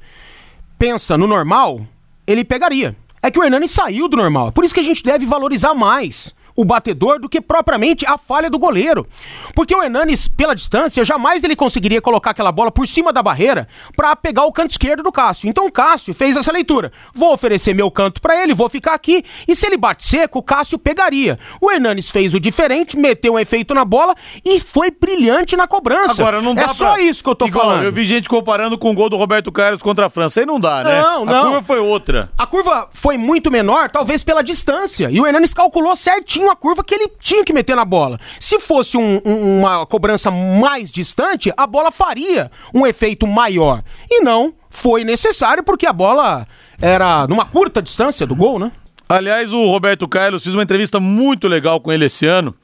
pensa no normal, ele pegaria. É que o Hernanes saiu do normal. É por isso que a gente deve valorizar mais o batedor do que propriamente a falha do goleiro. Porque o Hernanes, pela distância, jamais ele conseguiria colocar aquela bola por cima da barreira para pegar o canto esquerdo do Cássio. Então o Cássio fez essa leitura. Vou oferecer meu canto para ele, vou ficar aqui e se ele bate seco, o Cássio pegaria. O Hernanes fez o diferente, meteu um efeito na bola e foi brilhante na cobrança. Agora, não dá É pra- só isso que eu tô Igual, falando. Eu vi gente comparando com o gol do Roberto Carlos contra a França. Aí não dá, né? Não, A não. curva foi outra. A curva foi muito menor, talvez pela distância. E o Hernanes calculou certinho a curva que ele tinha que meter na bola. Se fosse um- um- uma cobrança mais distante, a bola faria um efeito maior. E não foi necessário, porque a bola era numa curta distância do gol, né? Aliás, o Roberto Carlos fiz uma entrevista muito legal com ele esse ano.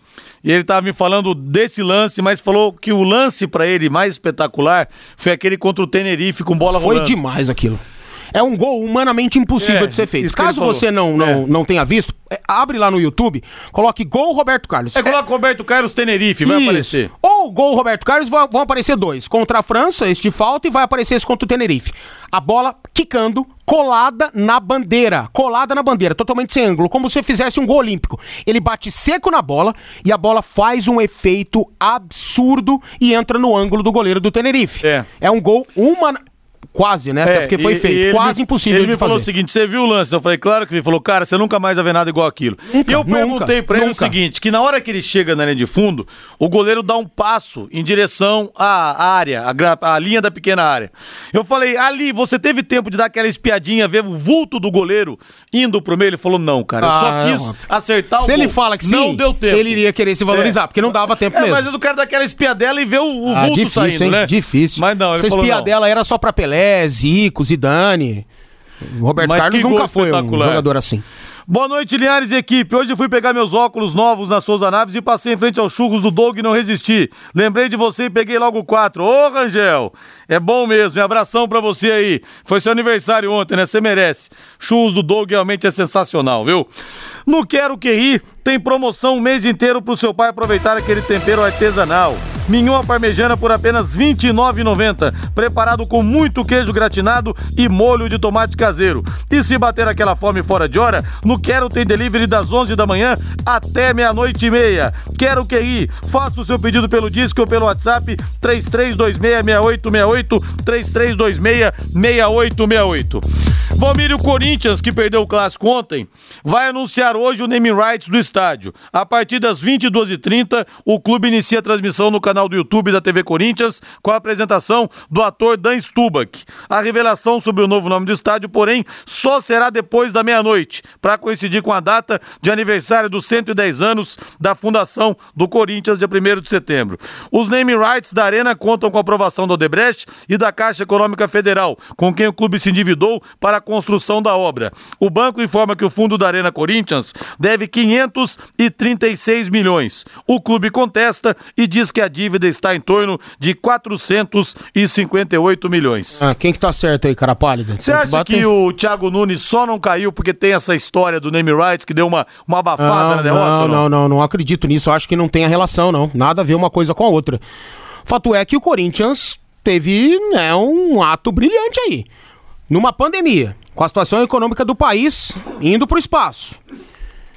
E ele estava me falando desse lance, mas falou que o lance para ele mais espetacular foi aquele contra o Tenerife com bola Foi rolando. demais aquilo. É um gol humanamente impossível É, de ser feito. Caso você não, não, É. não tenha visto, é, abre lá no YouTube, coloque gol Roberto Carlos. É, coloca o Roberto Carlos Tenerife, vai Isso. aparecer. Ou gol Roberto Carlos, vão, aparecer dois. Contra a França, este de falta, e vai aparecer esse contra o Tenerife. A bola quicando, colada na bandeira. Colada na bandeira, totalmente sem ângulo, como se você fizesse um gol olímpico. Ele bate seco na bola e a bola faz um efeito absurdo e entra no ângulo do goleiro do Tenerife. É. É um gol uma... Quase, né? Até porque foi e- e feito. ele Quase me- impossível Ele me de falou fazer. o seguinte: você viu o lance? Eu falei, claro que vi. Ele falou, cara, você nunca mais vai ver nada igual aquilo. Nunca, e eu nunca, perguntei pra ele o nunca. seguinte: que na hora que ele chega na linha de fundo, o goleiro dá um passo em direção à área, à, à linha da pequena área. Eu falei, ali, você teve tempo de dar aquela espiadinha, ver o vulto do goleiro indo pro meio? Ele falou, não, cara, eu Ah, só quis não. acertar o Se ele gol. fala que sim, não deu tempo. ele iria querer se valorizar, porque não dava tempo É, mesmo. mas às vezes o cara dá aquela espiadela e vê o, o Ah, vulto difícil, saindo, hein? né? Difícil. Mas não, ele Essa falou, não. espiadela era só pra Pelé, Zico, Zidane. Roberto Mas Carlos nunca foi um jogador assim. Boa noite, Linhares e equipe. Hoje fui pegar meus óculos novos na Souza Naves e passei em frente aos churros do Doug e não resisti. Lembrei de você e peguei logo quatro. Ô, Rangel, é bom mesmo. E abração pra você aí. Foi seu aniversário ontem, né? Você merece. Churros do Doug realmente é sensacional, viu? No Quero Que Rir, tem promoção o mês inteiro pro seu pai aproveitar aquele tempero artesanal. Minhoa parmejana por apenas R$ 29,90. Preparado com muito queijo gratinado e molho de tomate caseiro. E se bater aquela fome fora de hora, no Quero tem delivery das 11 da manhã até meia-noite e meia. Quero que ir. Faça o seu pedido pelo disco ou pelo WhatsApp 33266868 33266868. Valmírio Corinthians, que perdeu o clássico ontem, vai anunciar hoje o naming rights do estádio. A partir das 22h30, o clube inicia a transmissão no canal do YouTube da TV Corinthians com a apresentação do ator Dan Stubach. A revelação sobre o novo nome do estádio, porém, só será depois da meia-noite, para coincidir com a data de aniversário dos 110 anos da fundação do Corinthians, dia 1 de setembro. Os naming rights da Arena contam com a aprovação do Odebrecht e da Caixa Econômica Federal, com quem o clube se endividou para a construção da obra. O banco informa que o fundo da Arena Corinthians deve 536 milhões. O clube contesta e diz que a dívida está em torno de 458 milhões. Ah, quem que tá certo aí, cara pálida? Você acha bater. que o Thiago Nunes só não caiu porque tem essa história do name rights que deu uma, uma abafada na Não, derrota? não, não, não, não acredito nisso. Eu acho que não tem a relação, não. Nada a ver uma coisa com a outra. Fato é que o Corinthians teve né, um ato brilhante aí. Numa pandemia, com a situação econômica do país indo pro espaço.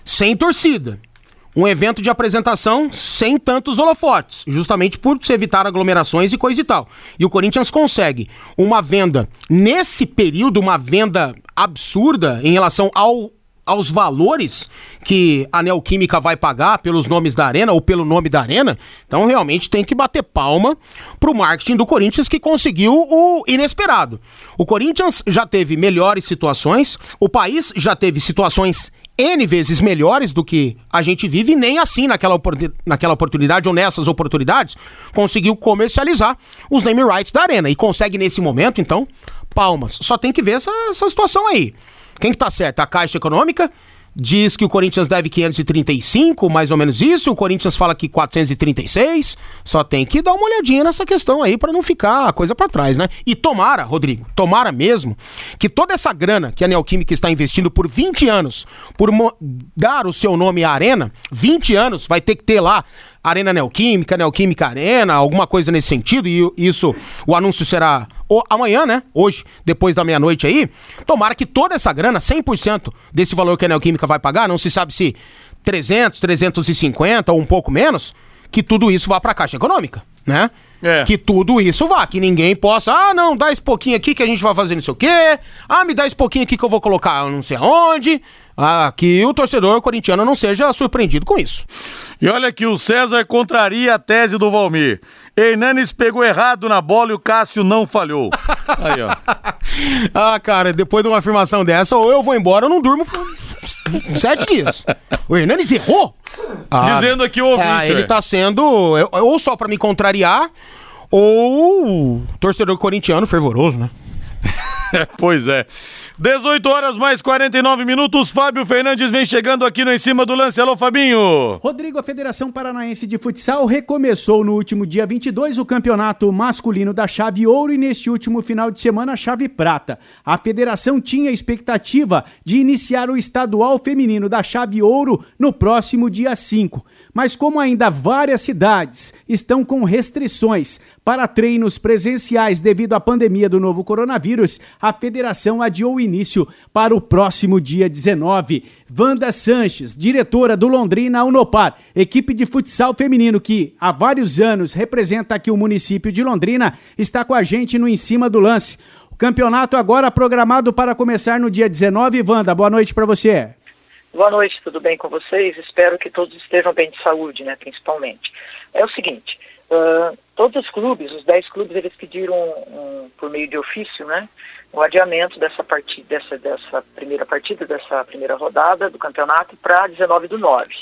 Sem torcida. Um evento de apresentação sem tantos holofotes, justamente por se evitar aglomerações e coisa e tal. E o Corinthians consegue uma venda, nesse período, uma venda absurda em relação ao aos valores que a Neoquímica vai pagar pelos nomes da Arena ou pelo nome da Arena, então realmente tem que bater palma pro marketing do Corinthians que conseguiu o inesperado. O Corinthians já teve melhores situações, o país já teve situações N vezes melhores do que a gente vive, e nem assim naquela, naquela oportunidade ou nessas oportunidades conseguiu comercializar os name rights da Arena e consegue nesse momento, então, palmas. Só tem que ver essa, essa situação aí. Quem que tá certo? A Caixa Econômica diz que o Corinthians deve 535, mais ou menos isso. O Corinthians fala que 436. Só tem que dar uma olhadinha nessa questão aí para não ficar a coisa para trás, né? E tomara, Rodrigo, tomara mesmo que toda essa grana que a Neoquímica está investindo por 20 anos, por dar o seu nome à Arena, 20 anos vai ter que ter lá Arena Neoquímica, Neoquímica Arena, alguma coisa nesse sentido, e isso, o anúncio será amanhã, né? Hoje, depois da meia-noite aí. Tomara que toda essa grana, 100% desse valor que a Neoquímica vai pagar, não se sabe se 300, 350 ou um pouco menos, que tudo isso vá para a Caixa Econômica, né? É. Que tudo isso vá, que ninguém possa, ah, não, dá esse pouquinho aqui que a gente vai fazer não sei o quê, ah, me dá esse pouquinho aqui que eu vou colocar não sei aonde, ah, que o torcedor corintiano não seja surpreendido com isso. E olha que o César contraria a tese do Valmir. Hernanes pegou errado na bola e o Cássio não falhou. Aí, ó. ah, cara, depois de uma afirmação dessa, ou eu vou embora ou não durmo sete dias. O Hernanes errou? Ah, Dizendo aqui o ouvinte. Ah, ele tá sendo ou só para me contrariar ou torcedor corintiano fervoroso, né? pois é. 18 horas mais 49 minutos. Fábio Fernandes vem chegando aqui no Em Cima do Lance. Alô, Fabinho. Rodrigo, a Federação Paranaense de Futsal recomeçou no último dia 22 o campeonato masculino da Chave Ouro e neste último final de semana a Chave Prata. A federação tinha expectativa de iniciar o estadual feminino da Chave Ouro no próximo dia 5. Mas como ainda várias cidades estão com restrições para treinos presenciais devido à pandemia do novo coronavírus, a federação adiou o início para o próximo dia 19. Wanda Sanches, diretora do Londrina Unopar, equipe de futsal feminino que há vários anos representa aqui o município de Londrina, está com a gente no Em Cima do Lance. O campeonato agora programado para começar no dia 19. Wanda, boa noite para você. Boa noite, tudo bem com vocês? Espero que todos estejam bem de saúde, né, principalmente. É o seguinte, uh, todos os clubes, os 10 clubes, eles pediram, um, por meio de ofício, né, o adiamento dessa partida, dessa, dessa primeira partida, dessa primeira rodada do campeonato para 19 do 9,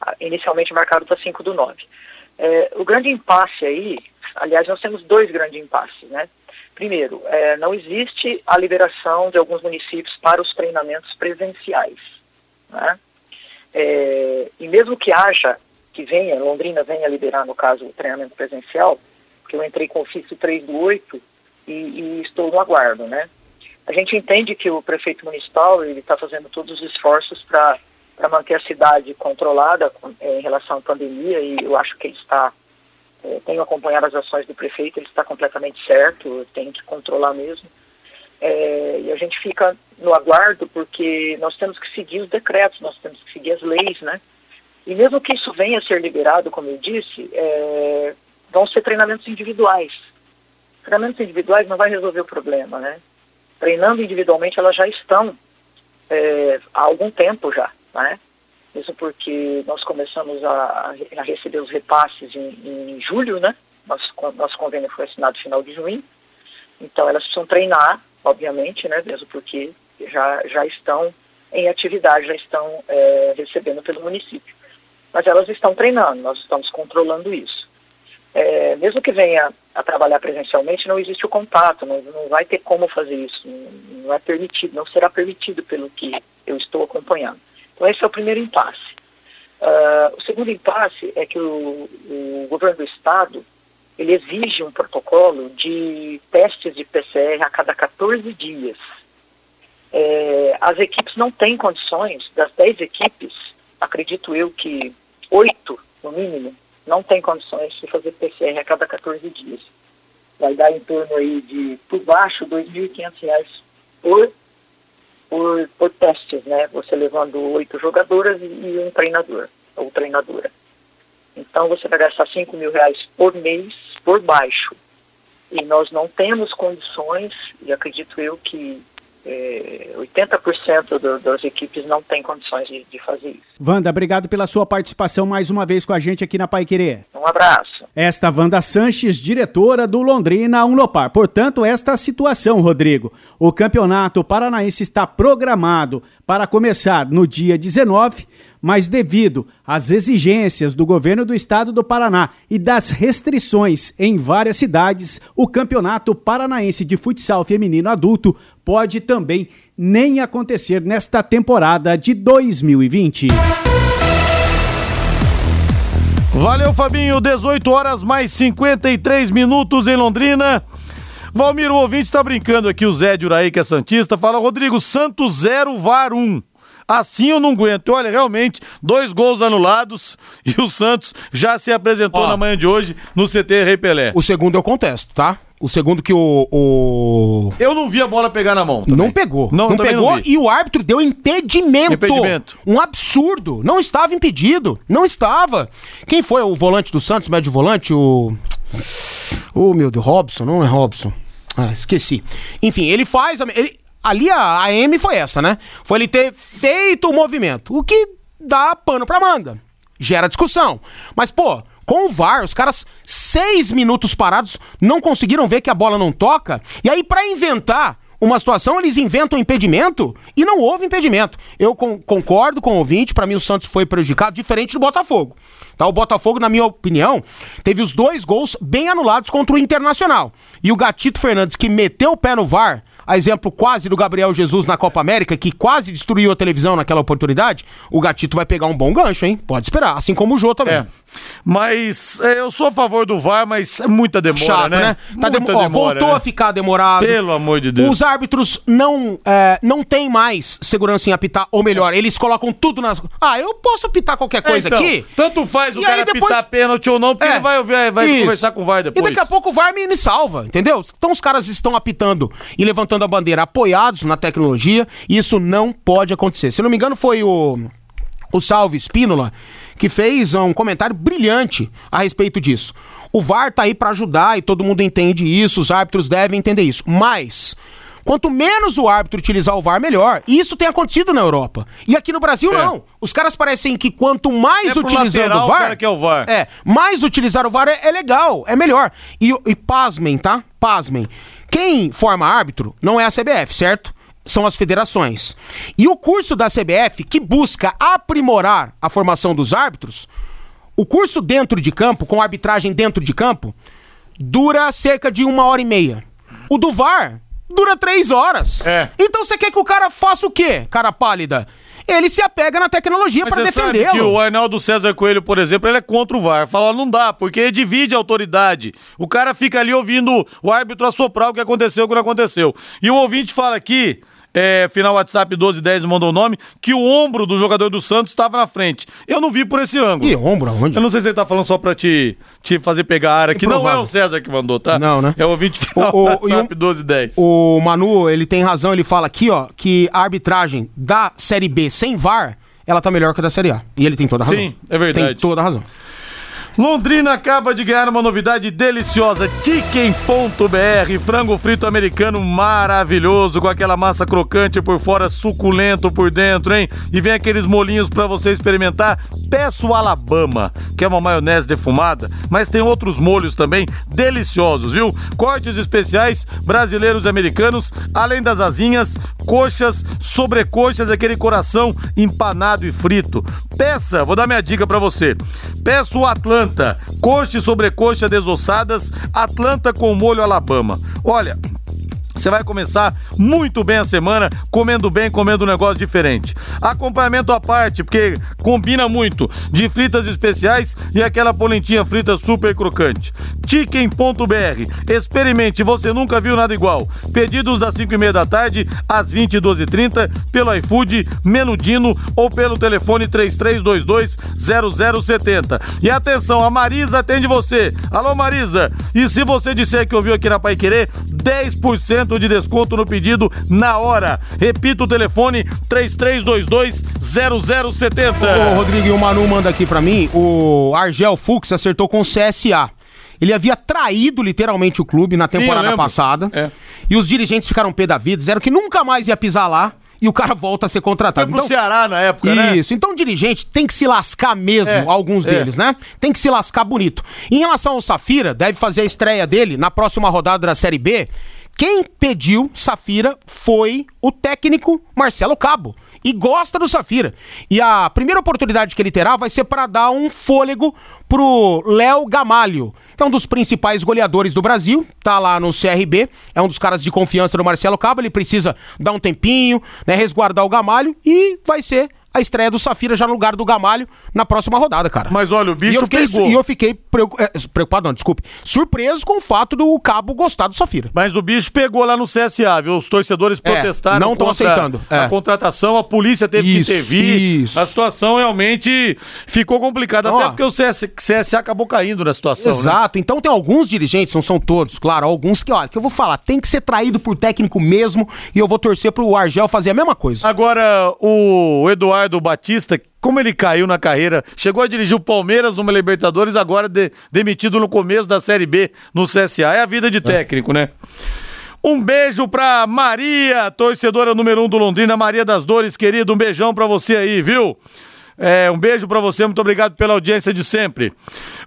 ah, inicialmente marcado para 5 do 9. É, o grande impasse aí, aliás, nós temos dois grandes impasses, né? Primeiro, é, não existe a liberação de alguns municípios para os treinamentos presenciais. Né? É, e mesmo que haja, que venha, Londrina venha liberar, no caso, o treinamento presencial, que eu entrei com ofício 3 do 8 e, e estou no aguardo, né? A gente entende que o prefeito municipal ele está fazendo todos os esforços para manter a cidade controlada é, em relação à pandemia e eu acho que ele está é, tenho acompanhado as ações do prefeito, ele está completamente certo, tem que controlar mesmo. É, e a gente fica no aguardo porque nós temos que seguir os decretos, nós temos que seguir as leis, né? E mesmo que isso venha a ser liberado, como eu disse, é, vão ser treinamentos individuais. Treinamentos individuais não vai resolver o problema, né? Treinando individualmente, elas já estão é, há algum tempo já, né? Isso porque nós começamos a, a receber os repasses em, em julho, né? Nosso, nosso convênio foi assinado no final de junho. Então, elas precisam treinar obviamente, né, mesmo porque já, já estão em atividade, já estão é, recebendo pelo município. Mas elas estão treinando, nós estamos controlando isso. É, mesmo que venha a trabalhar presencialmente, não existe o contato, não, não vai ter como fazer isso, não, é permitido, não será permitido pelo que eu estou acompanhando. Então esse é o primeiro impasse. Uh, o segundo impasse é que o, o governo do estado ele exige um protocolo de testes de PCR a cada 14 dias. É, as equipes não têm condições, das 10 equipes, acredito eu que 8, no mínimo, não têm condições de fazer PCR a cada 14 dias. Vai dar em torno aí de, por baixo, R$ 2.500 por, por, por testes, né? Você levando oito jogadoras e um treinador, ou treinadora. Então você vai gastar 5 mil reais por mês por baixo. E nós não temos condições, e acredito eu que é, 80% do, das equipes não tem condições de, de, fazer isso. Wanda, obrigado pela sua participação mais uma vez com a gente aqui na Pai Querer. Um abraço. Esta Wanda Sanches, diretora do Londrina Unlopar. Portanto, esta situação, Rodrigo. O campeonato paranaense está programado para começar no dia 19, mas devido às exigências do governo do estado do Paraná e das restrições em várias cidades, o campeonato paranaense de futsal feminino adulto pode também nem acontecer nesta temporada de 2020. Valeu, Fabinho. 18 horas mais 53 minutos em Londrina. Valmir, o ouvinte tá brincando aqui, o Zé de Uraí, que é Santista, fala, Rodrigo, Santos 0, VAR 1. Assim eu não aguento. Olha, realmente, dois gols anulados e o Santos já se apresentou Ó. na manhã de hoje no CT Rei Pelé. O segundo eu contesto, tá? O segundo que o. o... Eu não vi a bola pegar na mão. também. Não pegou. Não, Não, pegou não e o árbitro deu impedimento. Impedimento. Um absurdo. Não estava impedido. Não estava. Quem foi o volante do Santos, médio volante? O. Oh, meu Deus, Robson, não é Robson. Ah, esqueci. Enfim, ele faz. a- Ele, ali a, a M foi essa, né? Foi ele ter feito o movimento. O que dá pano pra manga. Gera discussão. Mas, pô, com o VAR, os caras, seis minutos parados, não conseguiram ver que a bola não toca. E aí, pra inventar uma situação, eles inventam impedimento e não houve impedimento. Eu con- concordo com o ouvinte, pra mim o Santos foi prejudicado, diferente do Botafogo. Tá, o Botafogo, na minha opinião, teve os dois gols bem anulados contra o Internacional. E o Gatito Fernandes, que meteu o pé no VAR, a exemplo quase do Gabriel Jesus na Copa América, que quase destruiu a televisão naquela oportunidade, o Gatito vai pegar um bom gancho, hein? Pode esperar. Assim como o Jô também. É. Mas é, eu sou a favor do VAR, mas é muita demora, Chato, né? né? Tá Muita demo- ó, demora, voltou né? a ficar demorado. Pelo amor de Deus. Os árbitros não, é, não têm mais segurança em apitar, ou melhor, eles colocam tudo nas. Ah, eu posso apitar qualquer coisa É, então, aqui. Tanto faz o E cara depois- apitar pênalti ou não, porque É, ele vai, ouvir- vai conversar com o VAR depois. E daqui a pouco o VAR me, me salva, entendeu? Então os caras estão apitando e levantando a bandeira apoiados na tecnologia, e isso não pode acontecer. Se não me engano, foi o, o Salve Espínola que fez um comentário brilhante a respeito disso. O VAR tá aí pra ajudar e todo mundo entende isso, os árbitros devem entender isso. Mas. Quanto menos o árbitro utilizar o VAR, melhor. E isso tem acontecido na Europa. E aqui no Brasil, É. não. Os caras parecem que quanto mais É utilizando lateral, o o VAR. cara quer o VAR. É, mais utilizar o VAR é, é legal, é melhor. E, e pasmem, tá? Pasmem. Quem forma árbitro não é a CBF, certo? São as federações. E o curso da CBF, que busca aprimorar a formação dos árbitros, o curso dentro de campo, com arbitragem dentro de campo, dura cerca de uma hora e meia. O do VAR dura três horas. É. Então você quer que o cara faça o quê, cara pálida? Ele se apega na tecnologia para defendê-lo. que o Arnaldo César Coelho, por exemplo, ele é contra o VAR. Fala, não dá, porque ele divide a autoridade. O cara fica ali ouvindo o árbitro assoprar o que aconteceu, o que não aconteceu. E o ouvinte fala aqui, é, final WhatsApp 1210 mandou o nome, que o ombro do jogador do Santos estava na frente. Eu não vi por esse ângulo. Ih, ombro aonde? Eu não sei se ele tá falando só pra te, te fazer pegar a área aqui. Não é o César que mandou, tá? Não, né? É o ouvinte final O- o- WhatsApp e um- 1210. O Manu, ele tem razão, ele fala aqui, ó, que a arbitragem da Série B sem VAR, ela tá melhor que a da Série A. E ele tem toda a razão. Sim, é verdade. Tem toda a razão. Londrina acaba de ganhar uma novidade deliciosa, Chicken.br, frango frito americano maravilhoso, com aquela massa crocante por fora, suculento por dentro, hein? E vem aqueles molinhos pra você experimentar. Peço Alabama, que é uma maionese defumada, mas tem outros molhos também deliciosos, viu? Cortes especiais brasileiros e americanos, além das asinhas, coxas, sobrecoxas, aquele coração empanado e frito. Peça, vou dar minha dica pra você. Peça o Atlanta, coxa e sobrecoxa desossadas, Atlanta com molho Alabama. Olha, você vai começar muito bem a semana, comendo bem, comendo um negócio diferente. Acompanhamento à parte, porque combina muito, de fritas especiais e aquela polentinha frita super crocante. Chicken.br, experimente, você nunca viu nada igual. Pedidos das 5 e meia da tarde às 22h30 pelo iFood, Menudino ou pelo telefone 3322-0070. E atenção, a Marisa atende você. Alô Marisa, e se você disser que ouviu aqui na Pai Querer, 10% de desconto no pedido na hora. Repita o telefone 3322-0070. Ô, Rodrigo, e o Manu manda aqui pra mim, o Argel Fux acertou com o CSA. Ele havia traído literalmente o clube na Sim, temporada lembro. passada. É. E os dirigentes ficaram pé da vida, disseram que nunca mais ia pisar lá. e o cara volta a ser contratado. Foi pro Ceará na época, né? Isso. Então o dirigente tem que se lascar mesmo, É, alguns é. deles, né? Tem que se lascar bonito. Em relação ao Safira, deve fazer a estreia dele na próxima rodada da Série B. Quem pediu Safira foi o técnico Marcelo Cabo. E gosta do Safira. E a primeira oportunidade que ele terá vai ser para dar um fôlego pro Léo Gamalho, que é um dos principais goleadores do Brasil, tá lá no CRB, é um dos caras de confiança do Marcelo Cabo, ele precisa dar um tempinho, né, resguardar o Gamalho e vai ser a estreia do Safira já no lugar do Gamalho na próxima rodada, cara. Mas olha, o E bicho eu fiquei, pegou. e eu fiquei é, preocupado, não, desculpe, surpreso com o fato do Cabo gostar do Safira. Mas o bicho pegou lá no CSA, viu? Os torcedores É, protestaram. não tão contra aceitando, é. A contratação, a polícia teve Isso, que intervir. isso. A situação realmente ficou complicada. Então, até ó. porque o CS, CSA acabou caindo na situação. né? Exato. Então tem alguns dirigentes, não são todos, claro, alguns que, olha, que eu vou falar, tem que ser traído por técnico mesmo e eu vou torcer pro Argel fazer a mesma coisa. Agora, o Eduardo Batista, como ele caiu na carreira, chegou a dirigir o Palmeiras numa Libertadores, agora de- demitido no começo da Série B no CSA. É a vida de técnico, né? Um beijo pra Maria, torcedora número um do Londrina, Maria das Dores, querido. Um beijão pra você aí, viu? É, um beijo pra você, muito obrigado pela audiência de sempre.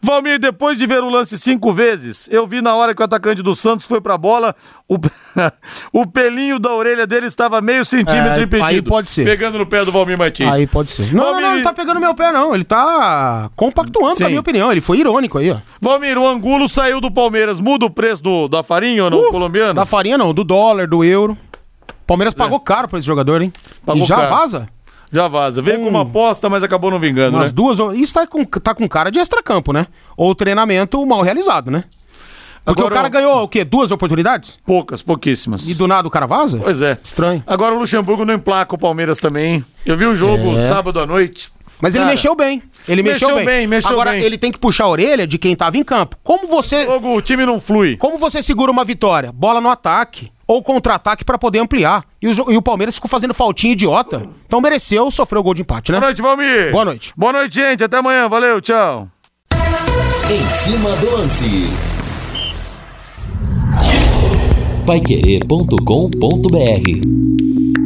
Valmir, depois de ver o lance cinco vezes, eu vi na hora que o atacante do Santos foi pra bola, o, o pelinho da orelha dele estava meio centímetro É, impedido. aí pode ser. Pegando no pé do Valmir Martins. Aí pode ser. Não, não, não, ele tá pegando meu pé, não. Ele tá compactuando, Sim. na minha opinião. Ele foi irônico aí, ó. Valmir, o Angulo saiu do Palmeiras. Muda o preço do, da farinha ou não, colombiano? Uh, Da farinha não, do dólar, do euro. Palmeiras pagou caro pra esse jogador, hein? É. Pagou e já caro. vaza? Já vaza. Veio com uma aposta, mas acabou não vingando, Umas né? duas. Isso tá com, tá com cara de extracampo, né? Ou treinamento mal realizado, né? Porque Agora, o cara ganhou o quê? Duas oportunidades? Poucas, pouquíssimas. E do nada o cara vaza? Pois é. Estranho. Agora o Luxemburgo não emplaca o Palmeiras também. hein? Eu vi o jogo É. sábado à noite. Mas ele Cara, mexeu bem. Ele mexeu, Mexeu bem. bem, mexeu Agora, bem. ele tem que puxar a orelha de quem tava em campo. Como você. Jogo, o time não flui. Como você segura uma vitória? Bola no ataque. Ou contra-ataque pra poder ampliar. E o, e o Palmeiras ficou fazendo faltinha idiota. Então mereceu, sofreu o gol de empate, né? Boa noite, Valmir. Boa noite. Boa noite, gente. Até amanhã. Valeu, tchau. Em cima do lance. Paiquerê.com.br